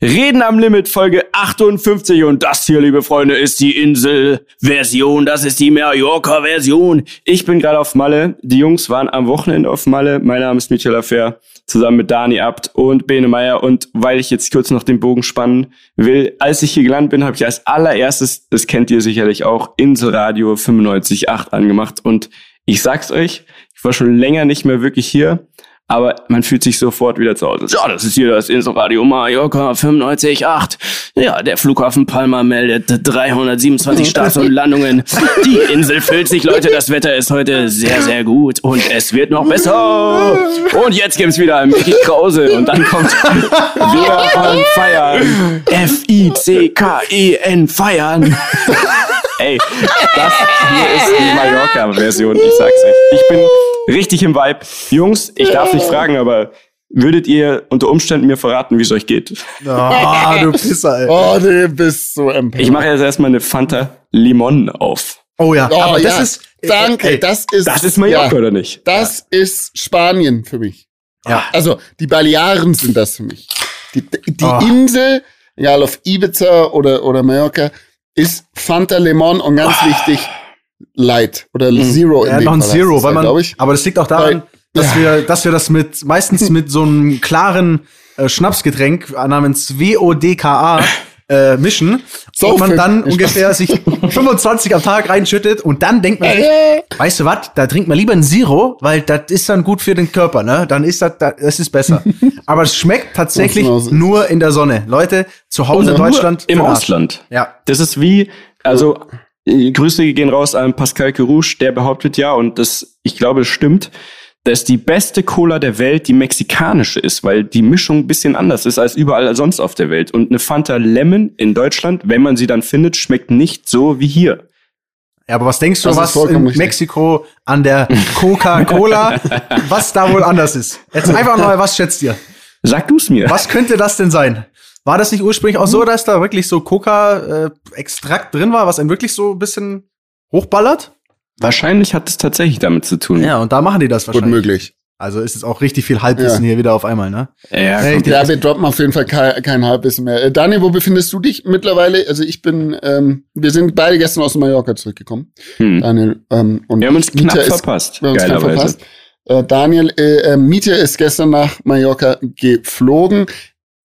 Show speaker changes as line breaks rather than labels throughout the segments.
Reden am Limit Folge 58 und das hier, liebe Freunde, ist die Insel-Version. Das ist die Mallorca-Version. Ich bin gerade auf Malle. Die Jungs waren am Wochenende auf Malle. Mein Name ist Michael Affair, zusammen mit Dani Abt und Bene Meyer. Und weil ich jetzt kurz noch den Bogen spannen will, als ich hier gelandet bin, habe ich als allererstes, das kennt ihr sicherlich auch, Inselradio 95.8 angemacht. Und ich sag's euch, ich war schon länger nicht mehr wirklich hier aber man fühlt sich sofort wieder zu Hause. Ja, das ist hier das Inselradio Mallorca 95.8. Ja, der Flughafen Palma meldet 327 Starts und Landungen. Die Insel füllt sich, Leute. Das Wetter ist heute sehr, sehr gut und es wird noch besser. Und jetzt gibt's wieder Mickey Krause und dann kommt Wir feiern. F-I-C-K-E-N feiern. Ey, das hier ist die Mallorca-Version, ich sag's euch. Ich bin richtig im Vibe. Jungs, ich darf nicht fragen, aber würdet ihr unter Umständen mir verraten, wie es euch geht?
Oh, du Pisser, ey.
Oh, du bist so empört.
Ich mache jetzt erstmal eine Fanta Limon auf.
Oh ja,
Oh,
aber das
ja.
ist
Danke,
ey,
das ist.
Das ist Mallorca, oder nicht?
Das ist Spanien für mich.
Ja.
Also, die Balearen sind das für mich. Die, die
Oh.
Insel, egal auf Ibiza oder, oder Mallorca, ist Fanta Lemon und ganz wichtig, Light oder Zero in
ja,
dem
noch ein
Fall
Zero, weil
ja,
man,
ich.
aber das liegt auch daran, dass wir, dass wir das mit, meistens mit so einem klaren äh, Schnapsgetränk namens WODKA äh, mischen
So
und man dann ungefähr sich 25 am Tag reinschüttet und dann denkt man sich, weißt du was, da trinkt man lieber ein Zero, weil das ist dann gut für den Körper, ne? Dann ist das, das ist besser. Aber es schmeckt tatsächlich nur in der Sonne. Leute, zu Hause in Deutschland
Im. Ausland.
Ja.
Das ist wie, also äh, Grüße gehen raus an Pascal Kerouche, der behauptet ja, und das, ich glaube, es stimmt, dass die beste Cola der Welt die mexikanische ist, weil die Mischung ein bisschen anders ist als überall sonst auf der Welt. Und eine Fanta Lemon in Deutschland, wenn man sie dann findet, schmeckt nicht so wie hier.
Ja, aber was denkst du, was in
richtig.
Mexiko an der Coca-Cola, was da wohl anders ist? Jetzt einfach mal, was schätzt ihr?
Sag du's mir.
Was könnte das denn sein? War das nicht ursprünglich auch so, dass da wirklich so Coca-Extrakt drin war, was einen wirklich so ein bisschen hochballert?
Wahrscheinlich hat es tatsächlich damit zu tun.
Ja, und da machen die das
Gut
wahrscheinlich.
möglich.
Also ist es auch richtig viel Halbwissen
Ja.
hier wieder auf einmal, ne?
Ja,
Hey,
Ja, wir droppen auf jeden Fall kein, kein Halbwissen mehr. Äh, Dani, wo befindest du dich mittlerweile? Also ich bin, ähm, wir sind beide gestern aus Mallorca zurückgekommen.
Hm.
Daniel ähm, und
Wir haben uns knapp
Mieter ist,
verpasst.
wir haben uns knapp verpasst. Äh, Daniel, äh, äh, Mieter ist gestern nach Mallorca geflogen.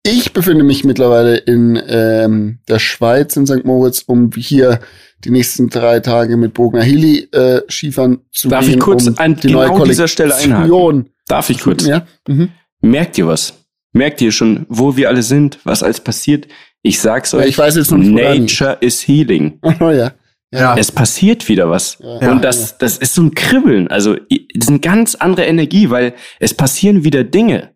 Ich befinde mich mittlerweile in ähm, der Schweiz, in St. Moritz, um hier die nächsten drei Tage mit Bogner Heli äh, Skifahren zu
Darf
gehen.
ich kurz
um
an
die
genau
neue
dieser Stelle einhaken? Darf ich kurz?
Ja? Mhm.
Merkt ihr was? Merkt ihr schon, wo wir alle sind, was alles passiert? Ich sag's
Ja,
euch.
ich weiß jetzt noch nicht,
Nature is healing.
Oh, ja.
Ja.
Es passiert wieder was.
Ja.
Und das, das ist so ein Kribbeln. Also, das ist eine ganz andere Energie, weil es passieren wieder Dinge.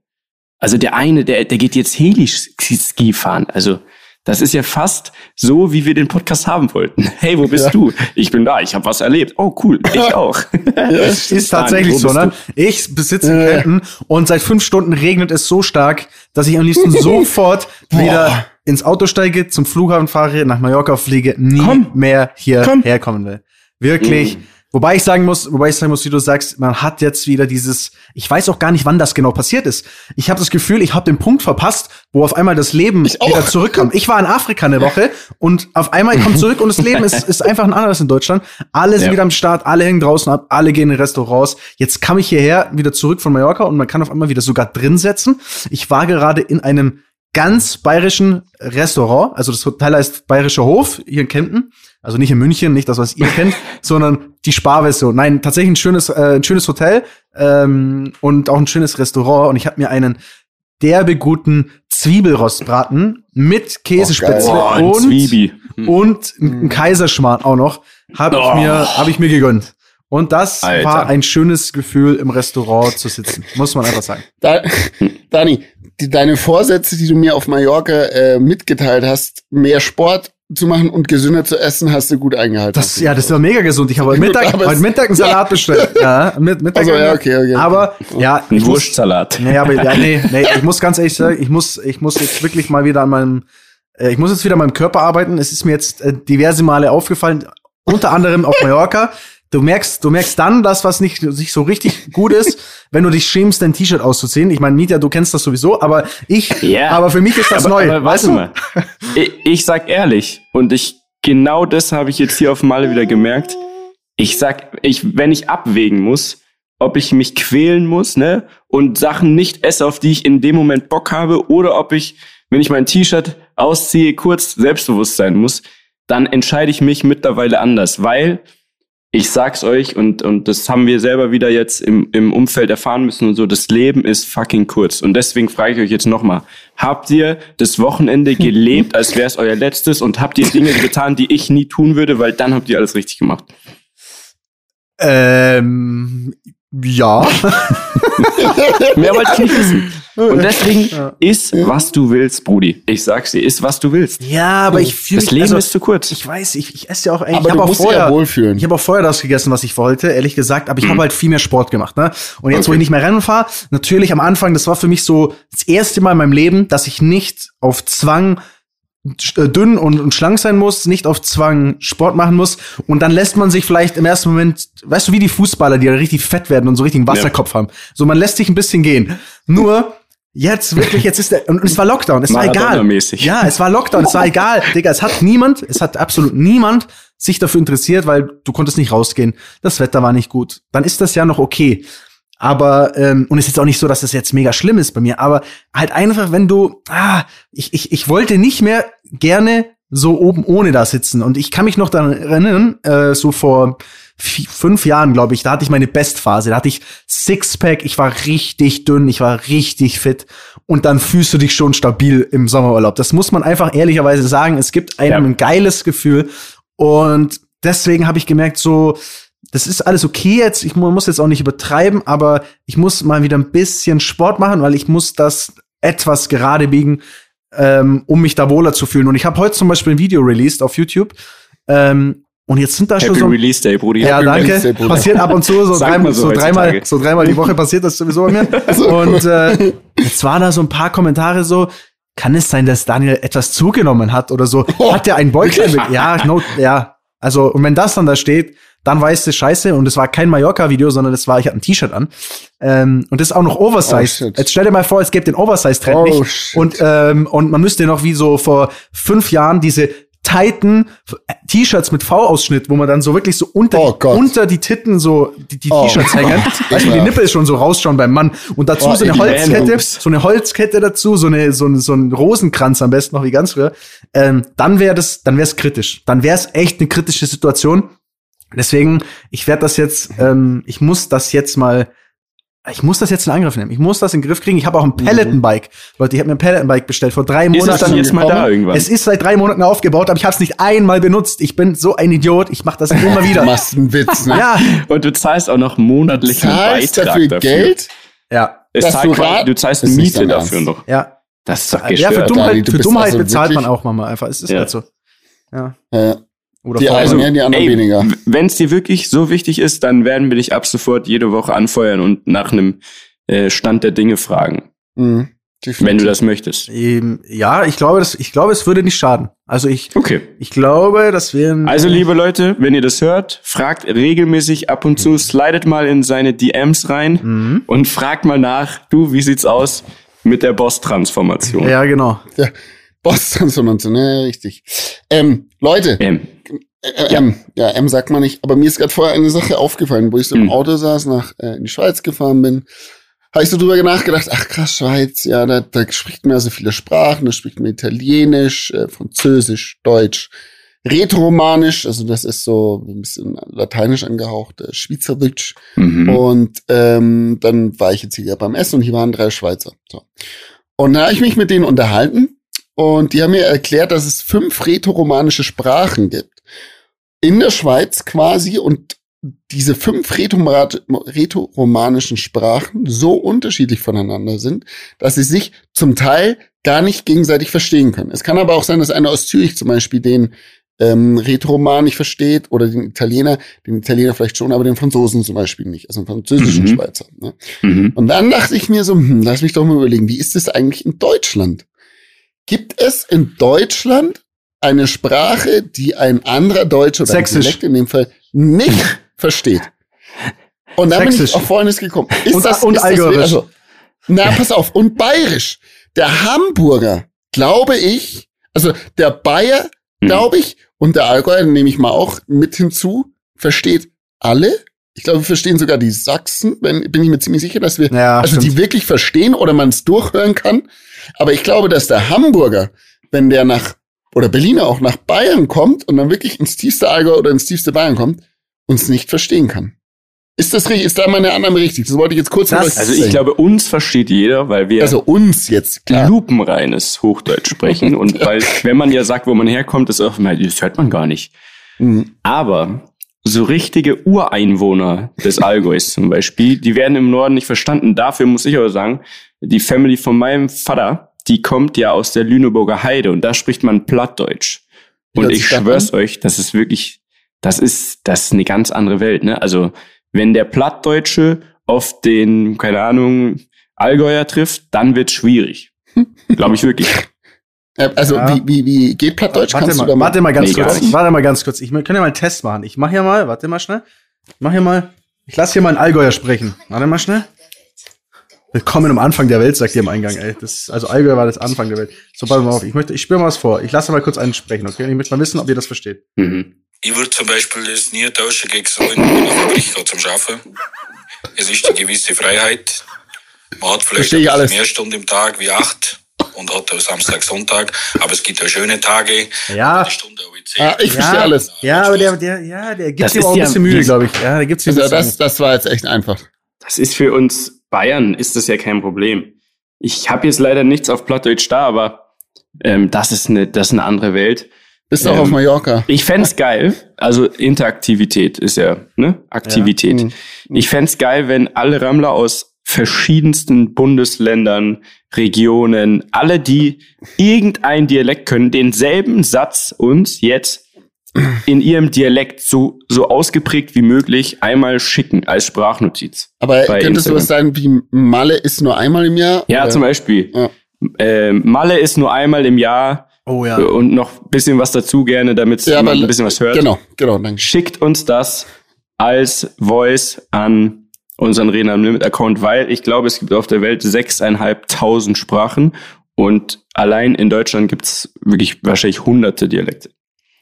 Also, der eine, der, der geht jetzt Heli-Ski fahren. Also, das ist ja fast so, wie wir den Podcast haben wollten. Hey, wo bist
Ja.
du? Ich bin da, ich habe was erlebt. Oh, cool, ich auch.
Ist tatsächlich so, ne? Ich besitze
Ja, ja.
Kempten und seit fünf Stunden regnet es so stark, dass ich am liebsten sofort wieder ins Auto steige, zum Flughafen fahre, nach Mallorca fliege, nie
Komm.
mehr hierher kommen will. Wirklich. Wobei ich sagen muss, wobei ich sagen muss, wie du sagst, man hat jetzt wieder dieses, ich weiß auch gar nicht, wann das genau passiert ist. Ich habe das Gefühl, ich habe den Punkt verpasst, wo auf einmal das Leben wieder zurückkam. Ich war in Afrika eine Woche und auf einmal kommt zurück und das Leben ist, ist einfach ein anderes in Deutschland. Alle sind
Ja.
wieder am Start, alle hängen draußen ab, alle gehen in Restaurants. Jetzt kam ich hierher, wieder zurück von Mallorca und man kann auf einmal wieder sogar drin setzen. Ich war gerade in einem ganz bayerischen Restaurant, also das Hotel heißt Bayerischer Hof hier in Kempten. Also nicht in München, nicht das, was ihr kennt, sondern die Sparversion. Nein, tatsächlich ein schönes, äh, ein schönes Hotel ähm, und auch ein schönes Restaurant. Und ich habe mir einen derbe guten Zwiebelrostbraten mit Käsespätzle
Boah, ein
und,
Zwiebel.
und ein Kaiserschmarrn auch noch. Habe
Oh.
ich, mir hab ich mir gegönnt. Und das
Alter.
war ein schönes Gefühl, im Restaurant zu sitzen. Muss man einfach sagen.
Da, Dani, die, deine Vorsätze, die du mir auf Mallorca äh, mitgeteilt hast, mehr Sport zu machen und gesünder zu essen, hast du gut eingehalten.
Das, ja, das war mega gesund. Ich habe heute Mittag, heute Mittag einen Salat bestellt. Ja, mit, Mittag.
Also, ja, okay, okay.
Aber, ja,
Ein
ich muss,
Wurstsalat.
nee, aber, ja, nee, nee, ich muss ganz ehrlich sagen, ich muss, ich muss jetzt wirklich mal wieder an meinem, äh, ich muss jetzt wieder an meinem Körper arbeiten. Es ist mir jetzt äh, diverse Male aufgefallen, unter anderem auf Mallorca, du merkst, du merkst dann das, was nicht, nicht so richtig gut ist, wenn du dich schämst, dein T-Shirt auszuziehen. Ich meine, Mietja, du kennst das sowieso, aber ich,
Ja.
aber für mich ist das
aber,
neu.
Aber
weißt du?
mal. Ich, ich sag ehrlich, und ich, genau das habe ich jetzt hier auf Malle wieder gemerkt. Ich sag, ich, wenn ich abwägen muss, ob ich mich quälen muss, ne, und Sachen nicht esse, auf die ich in dem Moment Bock habe, oder ob ich, wenn ich mein T-Shirt ausziehe, kurz selbstbewusst sein muss, dann entscheide ich mich mittlerweile anders, weil ich sag's euch und, und das haben wir selber wieder jetzt im, im Umfeld erfahren müssen und so, das Leben ist fucking kurz. Und deswegen frage ich euch jetzt nochmal, habt ihr das Wochenende gelebt, als wäre es euer letztes und habt ihr Dinge getan, die ich nie tun würde, weil dann habt ihr alles richtig gemacht.
Ähm, ja.
Mehr wollte ich nicht wissen. Und deswegen
Ja.
ist, was du willst, Brudi. Ich sag's dir, ist, was du willst.
Ja, aber ich fühle
Das Leben ist zu kurz.
Ich weiß, ich, ich esse ja auch eigentlich.
Aber
ich
du
hab auch vorher,
ja wohlfühlen.
Ich habe auch vorher das gegessen, was ich wollte, ehrlich gesagt, aber ich
Mhm.
habe halt viel mehr Sport gemacht, ne? Und jetzt, wo
Okay.
ich nicht mehr Rennen fahre, natürlich am Anfang, das war für mich so das erste Mal in meinem Leben, dass ich nicht auf Zwang dünn und, und schlank sein muss, nicht auf Zwang Sport machen muss. Und dann lässt man sich vielleicht im ersten Moment, weißt du, wie die Fußballer, die ja richtig fett werden und so richtig einen Wasserkopf haben. So, man lässt sich ein bisschen gehen. Nur, jetzt wirklich, jetzt ist der, und es war Lockdown, es war egal. Ja, es war Lockdown, es war egal. Digga, es hat niemand, es hat absolut niemand sich dafür interessiert, weil du konntest nicht rausgehen. Das Wetter war nicht gut. Dann ist das ja noch okay. Aber, ähm, und es ist jetzt auch nicht so, dass es jetzt mega schlimm ist bei mir, aber halt einfach, wenn du, ah, ich, ich, ich wollte nicht mehr gerne so oben ohne da sitzen. Und ich kann mich noch daran erinnern, äh, so vor fünf Jahren, glaube ich, da hatte ich meine Bestphase. Da hatte ich Sixpack, ich war richtig dünn, ich war richtig fit. Und dann fühlst du dich schon stabil im Sommerurlaub. Das muss man einfach ehrlicherweise sagen. Es gibt einem
Ja.
ein geiles Gefühl. Und deswegen habe ich gemerkt, so, das ist alles okay jetzt. Ich mu- muss jetzt auch nicht übertreiben, aber ich muss mal wieder ein bisschen Sport machen, weil ich muss das etwas gerade biegen, ähm, um mich da wohler zu fühlen. Und ich habe heute zum Beispiel ein Video released auf YouTube. Ähm, und jetzt sind da schon
Happy
so.
Release Day, Brudi.
Ja,
Happy
danke.
Day.
Passiert ab und zu so,
man so
so, dreimal, so dreimal die Woche passiert das sowieso bei mir. Und äh, jetzt waren da so ein paar Kommentare so, kann es sein, dass Daniel etwas zugenommen hat oder so? Hat er ein Bäuchlein mit? Ja, no, ja. Also, und wenn das dann da steht, dann weißt du Scheiße. Und es war kein Mallorca-Video, sondern es war, ich hatte ein T-Shirt an. Ähm, und das ist auch noch
Oh,
Oversize.
shit.
Jetzt stell dir mal vor, es gibt den Oversize-Trend
Oh,
nicht.
shit.
Und, ähm, und man müsste noch wie so vor fünf Jahren diese tighten T-Shirts mit V-Ausschnitt, wo man dann so wirklich so unter,
Oh Gott.
unter die Titten so die, die
Oh.
T-Shirts hängen. Weißt du, die. Nippel schon so rausschauen beim Mann. Und dazu
Oh,
so eine
die
Holzkette, so eine Holzkette dazu, so eine, so ein, so ein Rosenkranz am besten noch wie ganz früher. Ähm, dann wäre das, dann wäre es kritisch. Dann wäre es echt eine kritische Situation. Deswegen, ich werde das jetzt, ähm, ich muss das jetzt mal, ich muss das jetzt in Angriff nehmen. Ich muss das in den Griff kriegen. Ich habe auch ein Peloton-Bike. Leute, ich habe mir ein Peloton-Bike bestellt vor drei
Ist es
Monaten.
dann jetzt mal da irgendwann?
Es ist seit drei Monaten aufgebaut, aber ich habe es nicht einmal benutzt. Ich bin so ein Idiot. Ich mache das immer
Du
wieder.
machst einen Witz, ne?
ja,
Und du zahlst auch noch monatlichen
Zahlst
Beitrag
dafür
dafür.
Geld?
ja,
Es zahlt
du
du zahlst
Ist nicht
Miete dafür
Ernst.
noch.
ja.
Das ist doch
Ja, für
gestört.
Dummheit,
Dani, du
für Dummheit
also
bezahlt man auch manchmal einfach. Es ist
Ja.
halt so. Ja.
Ja.
Oder
Die einen mehr, die anderen
ey,
weniger.
Wenn es dir wirklich so wichtig ist, dann werden wir dich ab sofort jede Woche anfeuern und nach einem äh, Stand der Dinge fragen,
Mhm.
wenn du das möchtest.
Ähm, ja, ich glaube, das, ich glaube, es würde nicht schaden. Also ich,
Okay.
ich glaube, dass wir
Also, liebe Leute, wenn ihr das hört, fragt regelmäßig ab und zu, slidet mal in seine DMs rein
Mhm.
und fragt mal nach, du, wie sieht's aus mit der Boss-Transformation?
Ja, genau.
Ja. Boss-Transformation, ne, richtig. Ähm, Leute,
Ähm,
Äh, M. Ja, M sagt man nicht. Aber mir ist gerade vorher eine Sache aufgefallen, wo ich so im
Hm.
Auto saß, nach äh, in die Schweiz gefahren bin. Habe ich so drüber nachgedacht, ach krass, Schweiz, ja, da, da spricht man ja so viele Sprachen, da spricht man Italienisch, äh, Französisch, Deutsch, Rätoromanisch, also das ist so ein bisschen lateinisch angehaucht, äh, Schweizerdeutsch.
mhm.
Und ähm, dann war ich jetzt hier beim Essen und hier waren drei Schweizer. So. Und da habe ich mich mit denen unterhalten und die haben mir erklärt, dass es fünf rätoromanische Sprachen gibt. In der Schweiz quasi und diese fünf rätoromanischen Sprachen so unterschiedlich voneinander sind, dass sie sich zum Teil gar nicht gegenseitig verstehen können. Es kann aber auch sein, dass einer aus Zürich zum Beispiel den ähm, Rätoroman nicht versteht oder den Italiener, den Italiener vielleicht schon, aber den Franzosen zum Beispiel nicht, also den französischen
Mhm.
Schweizer. Ne?
Mhm.
Und dann dachte ich mir so, hm, lass mich doch mal überlegen, wie ist es eigentlich in Deutschland? Gibt es in Deutschland eine Sprache, die ein anderer Deutscher oder
Sächsisch.
Dialekt in dem Fall nicht versteht. Und da bin ich
Sächsisch.
auf Folgendes gekommen. Ist
Und-
das,
und
ist das, also, na, pass auf. Und bayerisch. Der Hamburger, glaube ich, also der Bayer,
Mhm.
glaube ich, und der Allgäuer, nehme ich mal auch mit hinzu, versteht alle. Ich glaube, wir verstehen sogar die Sachsen, wenn, bin ich mir ziemlich sicher, dass wir,
Ja,
also die
stimmt.
wirklich verstehen oder man es durchhören kann. Aber ich glaube, dass der Hamburger, wenn der nach, oder Berliner auch nach Bayern kommt und dann wirklich ins tiefste Allgäu oder ins tiefste Bayern kommt, uns nicht verstehen kann. Ist das richtig? Ist da meine Annahme richtig? Das wollte ich jetzt kurz
Das-
Also ich glaube, uns versteht jeder, weil wir
also uns jetzt, klar.
lupenreines Hochdeutsch sprechen. Und weil, wenn man ja sagt, wo man herkommt, ist auch immer, das hört man gar nicht.
Mhm.
Aber so richtige Ureinwohner des Allgäus zum Beispiel, die werden im Norden nicht verstanden. Dafür muss ich aber sagen, die Family von meinem Vater, die kommt ja aus der Lüneburger Heide und da spricht man Plattdeutsch. Und ich schwör's euch, das ist wirklich, das ist, das ist eine ganz andere Welt, ne? Also, wenn der Plattdeutsche auf den, keine Ahnung, Allgäuer trifft, dann wird's schwierig. Glaube ich wirklich.
Äh, Also
Ja.
wie, wie, wie geht Plattdeutsch?
Warte
Kannst
mal,
du da mal?
warte mal ganz
Nee,
kurz. Warte mal ganz kurz. Ich können ja mal einen Test machen. Ich mache hier mal, warte mal schnell. Ich mach hier mal, ich lasse hier mal einen Allgäuer sprechen. Warte mal schnell. Willkommen am Anfang der Welt, sagt ihr im Eingang, ey. Das, also Allgäuer war das Anfang der Welt. So, pass mal auf. Ich möchte, ich spüre mal was vor. Ich lasse mal kurz einen sprechen, okay? Und ich möchte mal wissen, ob ihr das versteht.
Mhm.
Ich würde zum Beispiel das nie tauschen gegen so in einer Fabrik gehe zum Arbeiten. Es ist eine gewisse Freiheit. Man hat vielleicht mehr Stunden im Tag wie acht und hat auch Samstag, Sonntag. Aber es gibt auch schöne Tage.
Ja.
Die Stunde auch wie zehn.
Ah, ich verstehe alles.
Ja, aber der, der, ja, der gibt sich auch ein
ja-
bisschen Mühe, glaube ich. Ja, der gibt sich ein
Also das, das war jetzt echt einfach.
Das ist für uns Bayern, ist das ja kein Problem. Ich habe jetzt leider nichts auf Plattdeutsch da, aber ähm, das, ist eine, das ist eine andere Welt.
Bist du auch
Ähm,
auf Mallorca?
Ich fänd's geil, also Interaktivität ist ja, ne? Aktivität.
Mhm.
Ich fänd's geil, wenn alle Rammler aus verschiedensten Bundesländern, Regionen, alle, die irgendein Dialekt können, denselben Satz uns jetzt in ihrem Dialekt so, so ausgeprägt wie möglich einmal schicken als Sprachnotiz.
Aber
bei
könnte sowas sein wie Malle ist nur einmal im Jahr?
Ja,
Oder?
zum Beispiel.
Ja.
Ähm, Malle ist nur einmal im Jahr
Oh ja.
äh, und noch ein bisschen was dazu gerne, damit
Ja,
man ein bisschen was hört.
Genau, genau, danke.
Schickt uns das als Voice an unseren Reden am Limit Account, weil ich glaube, es gibt auf der Welt sechseinhalbtausend Sprachen und allein in Deutschland gibt's wirklich wahrscheinlich hunderte Dialekte.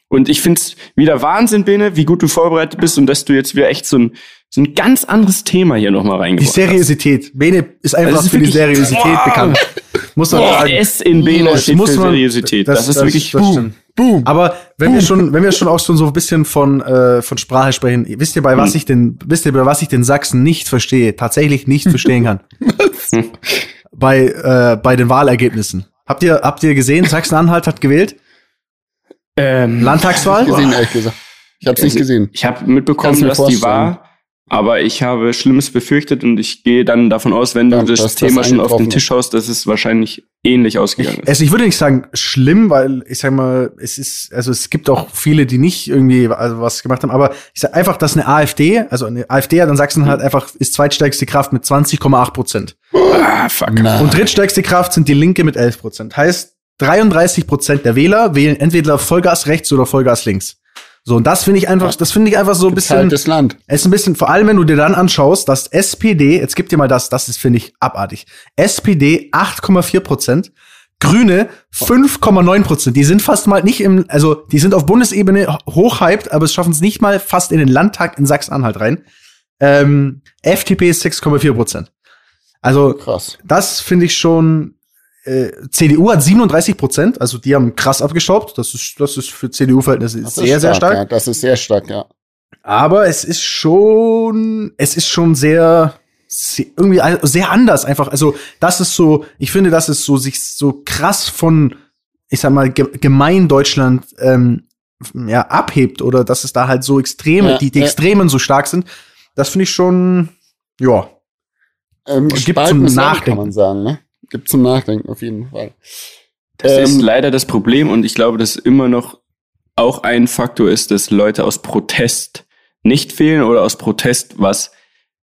Und ich find's wieder Wahnsinn, Bene, wie gut du vorbereitet bist und dass du jetzt wieder echt so ein, so ein ganz anderes Thema hier nochmal
Die
reingebracht hast.
Seriosität. Bene ist einfach
Das ist
für die Seriosität
Boah.
bekannt. Muss man sagen.
S in Bene
Das
steht
muss
für
man-
Seriosität. Das, ist wirklich
das stimmt.
Boom.
Aber wenn wir schon, wenn wir schon auch schon so ein bisschen von äh, von Sprache sprechen, wisst ihr bei was
Hm.
ich denn, wisst ihr bei was ich den Sachsen nicht verstehe, tatsächlich nicht verstehen kann? bei äh, bei den Wahlergebnissen. Habt ihr habt ihr gesehen, Sachsen-Anhalt hat gewählt?
Ähm,
Landtagswahl?
gesehen, ehrlich gesagt. Ich habe es nicht gesehen.
Ich habe mitbekommen, dass die war, aber ich habe Schlimmes befürchtet und ich gehe dann davon aus, wenn du
Ja,
das
das
Thema schon auf den Tisch haust, dass es wahrscheinlich ähnlich ausgegangen ist.
Also ich würde nicht sagen schlimm, weil ich sag mal, es ist, also es gibt auch viele, die nicht irgendwie also was gemacht haben, aber ich sag einfach, dass eine AfD, also eine AfD hat in Sachsen halt einfach ist zweitstärkste Kraft mit 20,8 Prozent.
ah, fuck.
Na,
Und drittstärkste Kraft sind die Linke mit 11 Prozent. Heißt, 33 Prozent der Wähler wählen entweder Vollgas rechts oder Vollgas links. So, und das finde ich einfach, das finde ich einfach so ein bisschen,
geteiltes Land.
es ist ein bisschen, vor allem wenn du dir dann anschaust, dass SPD, jetzt gib dir mal das, das ist, finde ich, abartig. SPD 8,4 Prozent, Grüne 5,9 Prozent. Die sind fast mal nicht im, also die sind auf Bundesebene hochhyped, aber es schaffen es nicht mal fast in den Landtag in Sachsen-Anhalt rein. Ähm, FDP ist 6,4 Prozent. Also
Krass.
das finde ich schon. Äh, CDU hat 37 Prozent, also die haben krass abgestaubt. Das ist, das ist für CDU-Verhältnisse sehr,
ist
sehr stark.
Ja, das ist sehr stark, ja.
Aber es ist schon, es ist schon sehr, sehr irgendwie sehr anders einfach. Also das ist so, ich finde, das ist so sich so krass von, ich sag mal, ge gemein Deutschland ähm, ja abhebt oder dass es da halt so Extreme,
Ja,
die die
ja.
Extremen so stark sind. Das finde ich schon, ja.
Ähm,
gibt zum Nachdenken.
kann man sagen, ne? Gibt zum Nachdenken auf jeden Fall.
Das ist
Ähm,
leider das Problem und ich glaube, dass immer noch auch ein Faktor ist, dass Leute aus Protest nicht wählen oder aus Protest was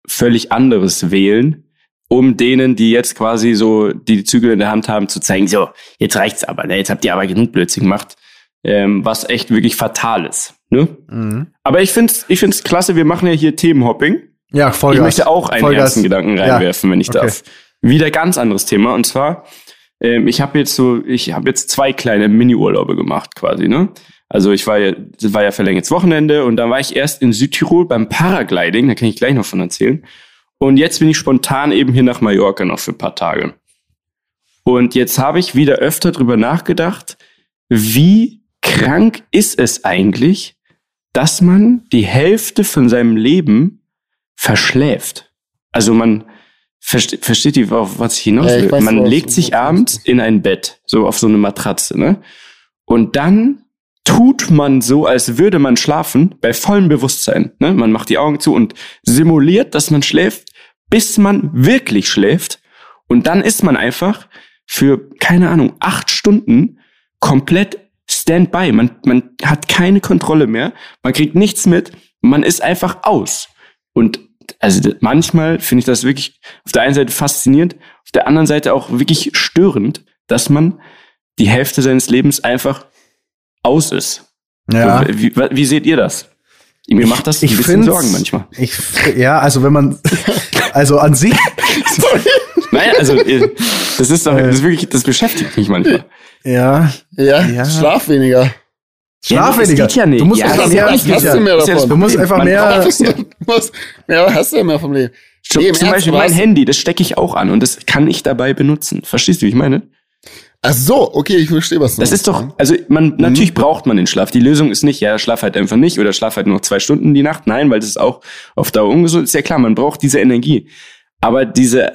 völlig anderes wählen, um denen, die jetzt quasi so die Zügel in der Hand haben, zu zeigen, so, jetzt reicht's aber, ne? jetzt habt ihr aber genug Blödsinn gemacht, ähm, was echt wirklich fatal ist. Ne?
Mhm.
Aber ich find's, ich find's klasse, wir machen ja hier Themenhopping.
Ja, Vollgas.
Ich möchte auch einen
Vollgas.
ersten Gedanken
Ja.
reinwerfen, wenn ich
Okay.
darf. Wieder ganz anderes Thema. Und zwar, ähm, ich habe jetzt so, ich habe jetzt zwei kleine Mini-Urlaube gemacht quasi, ne? Also ich war ja, war ja verlängertes Wochenende und dann war ich erst in Südtirol beim Paragliding, da kann ich gleich noch von erzählen. Und jetzt bin ich spontan eben hier nach Mallorca noch für ein paar Tage. Und jetzt habe ich wieder öfter drüber nachgedacht, wie krank ist es eigentlich, dass man die Hälfte von seinem Leben verschläft. Also man versteht, versteht ihr, auf was ich hinaus
Ja, ich
will? man legt sich abends in ein Bett, so auf so eine Matratze, ne? Und dann tut man so, als würde man schlafen, bei vollem Bewusstsein. Ne? Man macht die Augen zu und simuliert, dass man schläft, bis man wirklich schläft. Und dann ist man einfach für, keine Ahnung, acht Stunden komplett Standby. Man, man hat keine Kontrolle mehr, man kriegt nichts mit, man ist einfach aus. Und also manchmal finde ich das wirklich auf der einen Seite faszinierend, auf der anderen Seite auch wirklich störend, dass man die Hälfte seines Lebens einfach aus ist.
Ja.
So, Wie, wie seht ihr das? Mir macht das ein
ich
bisschen
find's-
Sorgen manchmal.
Ich, ja, also wenn man, also an sich,
Nein, also äh, das ist doch, das ist wirklich, das beschäftigt mich manchmal.
ja,
Ja,
Ja.
schlaf weniger.
Schlaf
Ja, das
weniger.
geht ja nicht.
Du musst
Ja,
einfach
das
mehr,
hast- hast du mehr
ja
davon.
Du musst einfach mehr-
ja.
Du musst, ja, hast du ja mehr vom Leben.
Zum,
Nee,
zum Beispiel mein Handy, das stecke ich auch an und das kann ich dabei benutzen. Verstehst du, wie ich meine?
Ach so, okay, ich verstehe, was du
Das
meinst.
ist doch, also man, natürlich braucht man den Schlaf. Die Lösung ist nicht, ja, schlaf halt einfach nicht oder schlaf halt nur noch zwei Stunden die Nacht. Nein, weil das ist auch auf Dauer ungesund. Ist ja klar, man braucht diese Energie. Aber diese,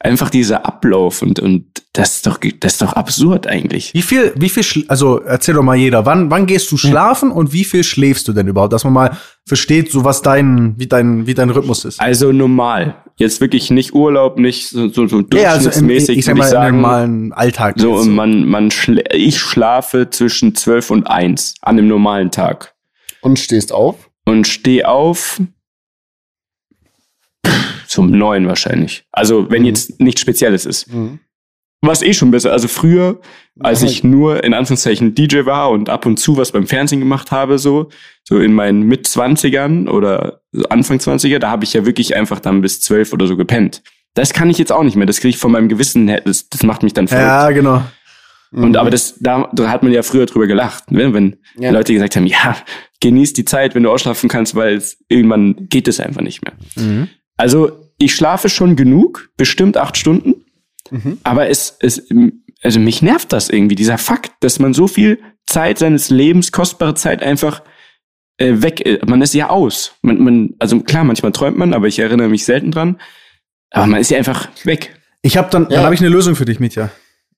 einfach dieser Ablauf und, und das ist doch, das ist doch absurd eigentlich.
Wie viel, wie viel, schl- also erzähl doch mal jeder, wann, wann gehst du schlafen und wie viel schläfst du denn überhaupt, dass man mal versteht, so was dein, wie dein, wie dein Rhythmus ist.
Also normal. Jetzt wirklich nicht Urlaub, nicht so, so, so
Ja, also im,
durchschnittsmäßig,
ich sag
würde
mal,
ich
im
sagen.
normalen Alltag.
So,
jetzt.
man, man schlä ich schlafe zwischen 12 und 1 an einem normalen Tag.
Und stehst auf?
Und stehe auf zum 9 wahrscheinlich. Also, wenn
Mhm.
jetzt nichts Spezielles ist. Was eh schon besser. Also früher, als ich nur in Anführungszeichen DJ war und ab und zu was beim Fernsehen gemacht habe, so, so in meinen Mitzwanzigern oder Anfang 20er, da habe ich ja wirklich einfach dann bis 12 oder so gepennt. Das kann ich jetzt auch nicht mehr. Das kriege ich von meinem Gewissen her. Das, das macht mich dann verrückt.
ja, genau.
Und aber das, da, da hat man ja früher drüber gelacht, ne? wenn
Ja.
Leute gesagt haben, ja, genieß die Zeit, wenn du ausschlafen kannst, weil irgendwann geht es einfach nicht mehr.
Mhm.
Also ich schlafe schon genug, bestimmt acht Stunden,
Mhm.
aber es, es, also mich nervt das irgendwie, dieser Fakt, dass man so viel Zeit seines Lebens, kostbare Zeit einfach äh, weg, äh, man ist ja aus. Man, man, also klar, manchmal träumt man, aber ich erinnere mich selten dran. Aber man ist ja einfach weg.
Ich habe dann,
Ja.
dann habe ich eine Lösung für dich, Mitya.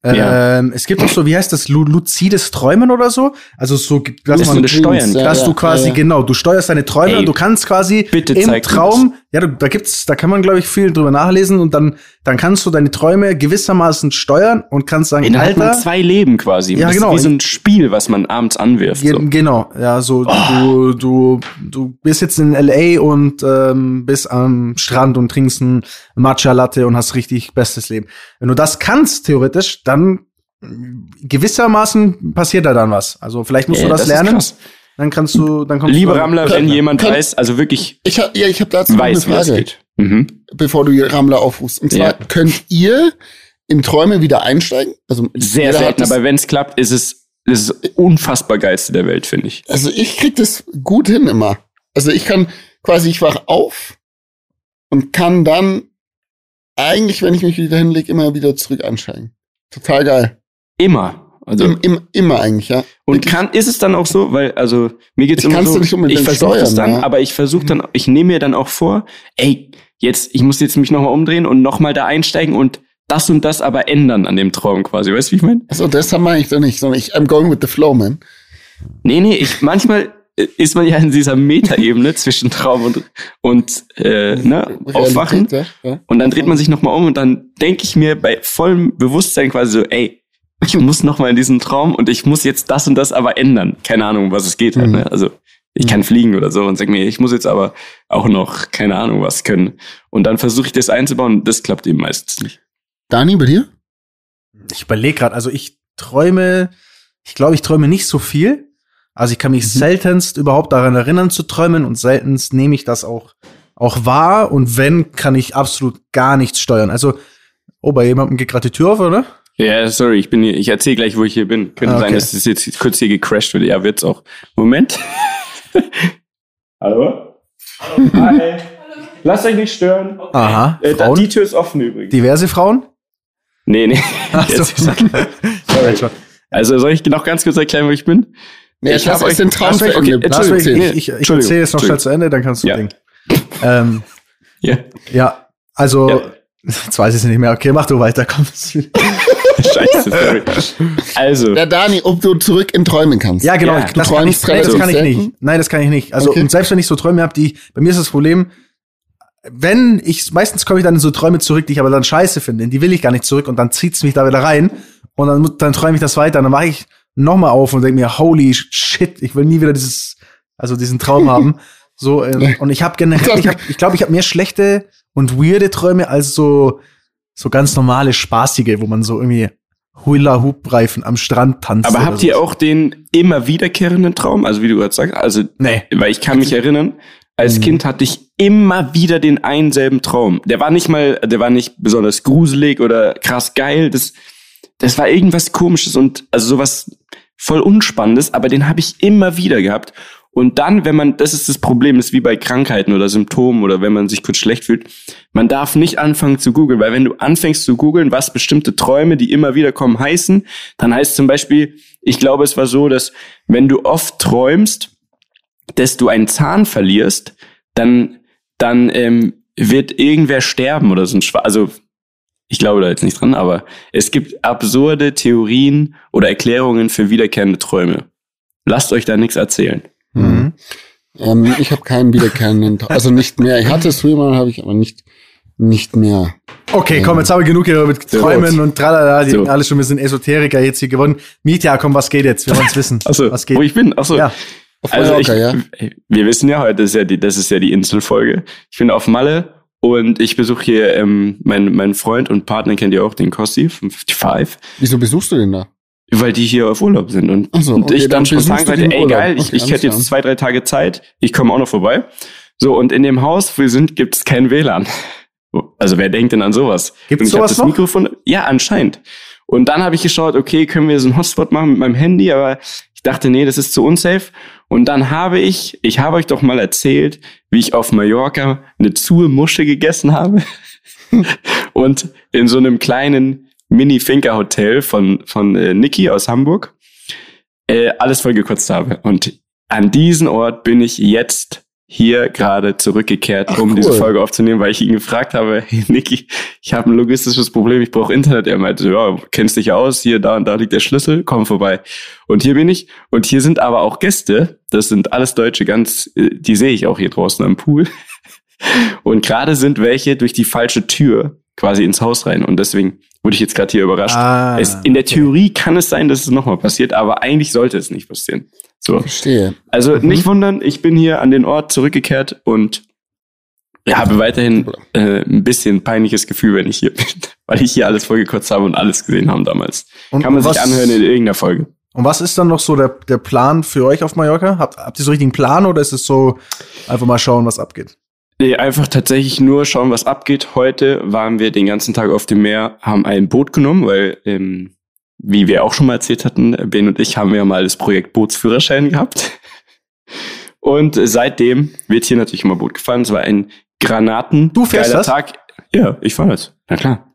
Ja.
Ähm, es gibt auch so, wie heißt das, lu luzides Träumen oder so? Also so, dass
Dass
man
das steuern
dass
ja,
du quasi,
ja, ja.
genau, du steuerst deine Träume
Ey,
und du kannst quasi
bitte
im Traum, ja, da gibt's, da kann man, glaube ich, viel drüber nachlesen und dann, dann kannst du deine Träume gewissermaßen steuern und kannst sagen,
Dann hat man
Alter,
zwei Leben quasi.
Ja,
das
genau.
Ist wie so ein Spiel, was man abends anwirft.
Ge
So.
Genau, ja, so du, du, du bist jetzt in LA und ähm, bist am Strand und trinkst ein Matcha Latte und hast richtig bestes Leben. Wenn du das kannst, theoretisch, dann mm, gewissermaßen passiert da dann was. Also vielleicht musst
Ja,
du das,
das
lernen. Dann kannst du, dann kommst
Liebe
du
Rammler, wenn
Kann-
jemand
kann-
weiß, also wirklich
Ich hab, ja, ich habe dazu eine
weiß, das
Frage,
geht. Mhm.
bevor du die Rammler aufrufst. Und zwar,
Ja.
könnt ihr in Träume wieder einsteigen? Also
Sehr selten, aber wenn es klappt, ist es das ist unfassbar geilste der Welt, finde ich.
Also ich krieg das gut hin immer. Also ich kann quasi, ich wach auf und kann dann eigentlich, wenn ich mich wieder hinlege, immer wieder zurück einsteigen. Total geil.
Immer. Also
Im, im, immer eigentlich, ja.
und kann ist es dann auch so, weil also mir geht's
Ich
immer so,
nicht
ich versuche
steuern,
dann,
ja.
aber ich versuche dann, ich nehme mir dann auch vor, ey, jetzt ich muss jetzt mich nochmal umdrehen und nochmal da einsteigen und das und das aber ändern an dem Traum quasi. Weißt du, wie ich meine?
Also das wir eigentlich doch nicht, sondern ich, I'm going with the flow, man.
Nee, nee, ich, manchmal ist man ja in dieser Metaebene zwischen Traum und, und äh, ne, Aufwachen.
Ja.
Und dann dreht man sich nochmal um und dann denke ich mir bei vollem Bewusstsein quasi so, ey, ich muss nochmal in diesen Traum und ich muss jetzt das und das aber ändern. Keine Ahnung, um was es geht. Halt,
Mhm.
ne? Also ich kann fliegen oder so und sag mir, ich muss jetzt aber auch noch, keine Ahnung, was können. Und dann versuche ich das einzubauen und das klappt eben meistens nicht.
Dani, bei dir?
Ich überlege gerade, also ich träume, ich glaube, ich träume nicht so viel, Also ich kann mich seltenst überhaupt daran erinnern zu träumen und seltenst nehme ich das auch, auch wahr. Und wenn, kann ich absolut gar nichts steuern. Also, oh, bei jemandem geht gerade die Tür auf, oder?
Ja, sorry, ich bin hier, ich erzähle gleich, wo ich hier bin. Könnte
Ah, okay.
sein, dass es jetzt kurz hier gecrashed wird. Ja, wird's auch. Moment. Hallo? Hi. Lasst euch nicht stören.
Aha.
Äh, da, die Tür ist offen übrigens.
Diverse Frauen?
Nee, nee.
Ach so. Sorry. schon.
Also soll ich noch ganz kurz erklären, wo ich bin?
Nee,
Ich
ich
hab
habe
euch-
den Traum zu
okay,
Lass
zu
mich,
erzählen.
ich, ich, ich
Entschuldigung,
erzähle jetzt noch schnell zu Ende, dann kannst du
Ja.
Ding. Ähm,
Ja.
ja, also,
Ja.
Jetzt weiß ich es nicht mehr. Okay, mach du weiter, komm.
Scheiße, sorry. Also,
Der Dani, ob du zurück in Träumen kannst.
Ja, genau.
Ja,
ich,
du
das, kann
träumst
ich, nee, das kann ich nicht. Nein, das kann ich nicht. Also,
Okay.
und selbst wenn ich so Träume habe, die, bei mir ist das Problem, wenn ich, meistens komme ich dann in so Träume zurück, die ich aber dann scheiße finde, in die will ich gar nicht zurück und dann zieht's mich da wieder rein und dann, dann träume ich das weiter und dann mache ich nochmal auf und denke mir, holy shit, ich will nie wieder dieses, also diesen Traum haben. So, ähm, und ich habe generell, ich, hab, ich glaube, ich habe mehr schlechte und weirde Träume als so, so ganz normale, spaßige, wo man so irgendwie Hula-Hoop-Reifen am Strand tanzt.
aber habt ihr
sowas.
auch den immer wiederkehrenden Traum? Also, wie du gerade sagst, also,
Nee.
weil ich kann mich erinnern, als
Mhm.
Kind hatte ich immer wieder den einen selben Traum. Der war nicht mal, der war nicht besonders gruselig oder krass geil. Das, das war irgendwas komisches und also sowas voll unspannendes, aber den habe ich immer wieder gehabt. Und dann, wenn man, das ist das Problem, ist wie bei Krankheiten oder Symptomen oder wenn man sich kurz schlecht fühlt, man darf nicht anfangen zu googeln, weil wenn du anfängst zu googeln, was bestimmte Träume, die immer wieder kommen, heißen, dann heißt zum Beispiel, ich glaube, es war so, dass wenn du oft träumst, dass du einen Zahn verlierst, dann, dann ähm, wird irgendwer sterben oder so ein Schwa Also ich glaube da jetzt nicht dran, aber es gibt absurde Theorien oder Erklärungen für wiederkehrende Träume. Lasst euch da nichts erzählen.
Mhm.
Ähm, ich habe keinen wiederkehrenden Traum. Also nicht mehr. Ich hatte es früher mal, habe ich aber nicht, nicht mehr.
Okay, komm, jetzt haben wir genug hier mit
So.
Träumen und tralala, die
So.
sind alle schon ein bisschen Esoteriker jetzt hier geworden. Mietja, komm, was geht jetzt? Wir wollen es wissen.
Achso,
was geht?
wo ich bin. Achso.
Ja.
Auf
Also ich,
Mallorca, ja.
wir wissen ja heute, ist ja die, das ist ja die Inselfolge. Ich bin auf Malle und ich besuche hier ähm, meinen mein Freund und Partner kennt ihr auch, den Kossi von 55,
Wieso besuchst du den da?
Weil die hier auf Urlaub sind und,
so,
und
okay,
ich
dann
dann spontan
im
ey geil, ich,
Okay,
ich hätte jetzt
klar.
zwei, drei Tage Zeit, ich komme auch noch vorbei. So, und in dem Haus, wo wir sind, gibt es kein WLAN. Also wer denkt denn an sowas? Ich hab
sowas
das
noch?
Mikrofon, ja, anscheinend. Und dann habe ich geschaut, okay, können wir so einen Hotspot machen mit meinem Handy, aber ich dachte, nee, das ist zu unsafe. Und dann habe ich, ich habe euch doch mal erzählt, wie ich auf Mallorca eine zuhe Musche gegessen habe. und in so einem kleinen Mini-Finker-Hotel von, von äh, Niki aus Hamburg äh, alles vollgekotzt habe. Und an diesen Ort bin ich jetzt hier gerade zurückgekehrt,
Ach,
um
cool.
diese Folge aufzunehmen, weil ich ihn gefragt habe, hey Niki, ich habe ein logistisches Problem, ich brauche Internet. Er meinte, ja, kennst dich aus, hier, da und da liegt der Schlüssel, komm vorbei. Und hier bin ich. Und hier sind aber auch Gäste, das sind alles Deutsche, ganz, äh, die sehe ich auch hier draußen am Pool. Und gerade sind welche durch die falsche Tür quasi ins Haus rein. Und deswegen wurde ich jetzt gerade hier überrascht.
Ah,
es, in der
okay.
Theorie kann es sein, dass es nochmal passiert, aber eigentlich sollte es nicht passieren. So.
Verstehe.
Also
Mhm.
nicht wundern, ich bin hier an den Ort zurückgekehrt und habe weiterhin äh, ein bisschen peinliches Gefühl, wenn ich hier bin, weil ich hier alles vollgekotzt habe und alles gesehen haben damals.
Und
Kann man
was,
sich anhören in irgendeiner Folge.
Und was ist dann noch so der, der Plan für euch auf Mallorca? Habt, habt ihr so richtigen Plan oder ist es so einfach mal schauen, was abgeht?
Nee, einfach tatsächlich nur schauen, was abgeht. Heute waren wir den ganzen Tag auf dem Meer, haben ein Boot genommen, weil, ähm, wie wir auch schon mal erzählt hatten, Ben und ich haben ja mal das Projekt Bootsführerschein gehabt. Und seitdem wird hier natürlich immer Boot gefahren. Es war ein Granaten.
Du fährst das?
Tag. Ja, ich fahre das. Na klar.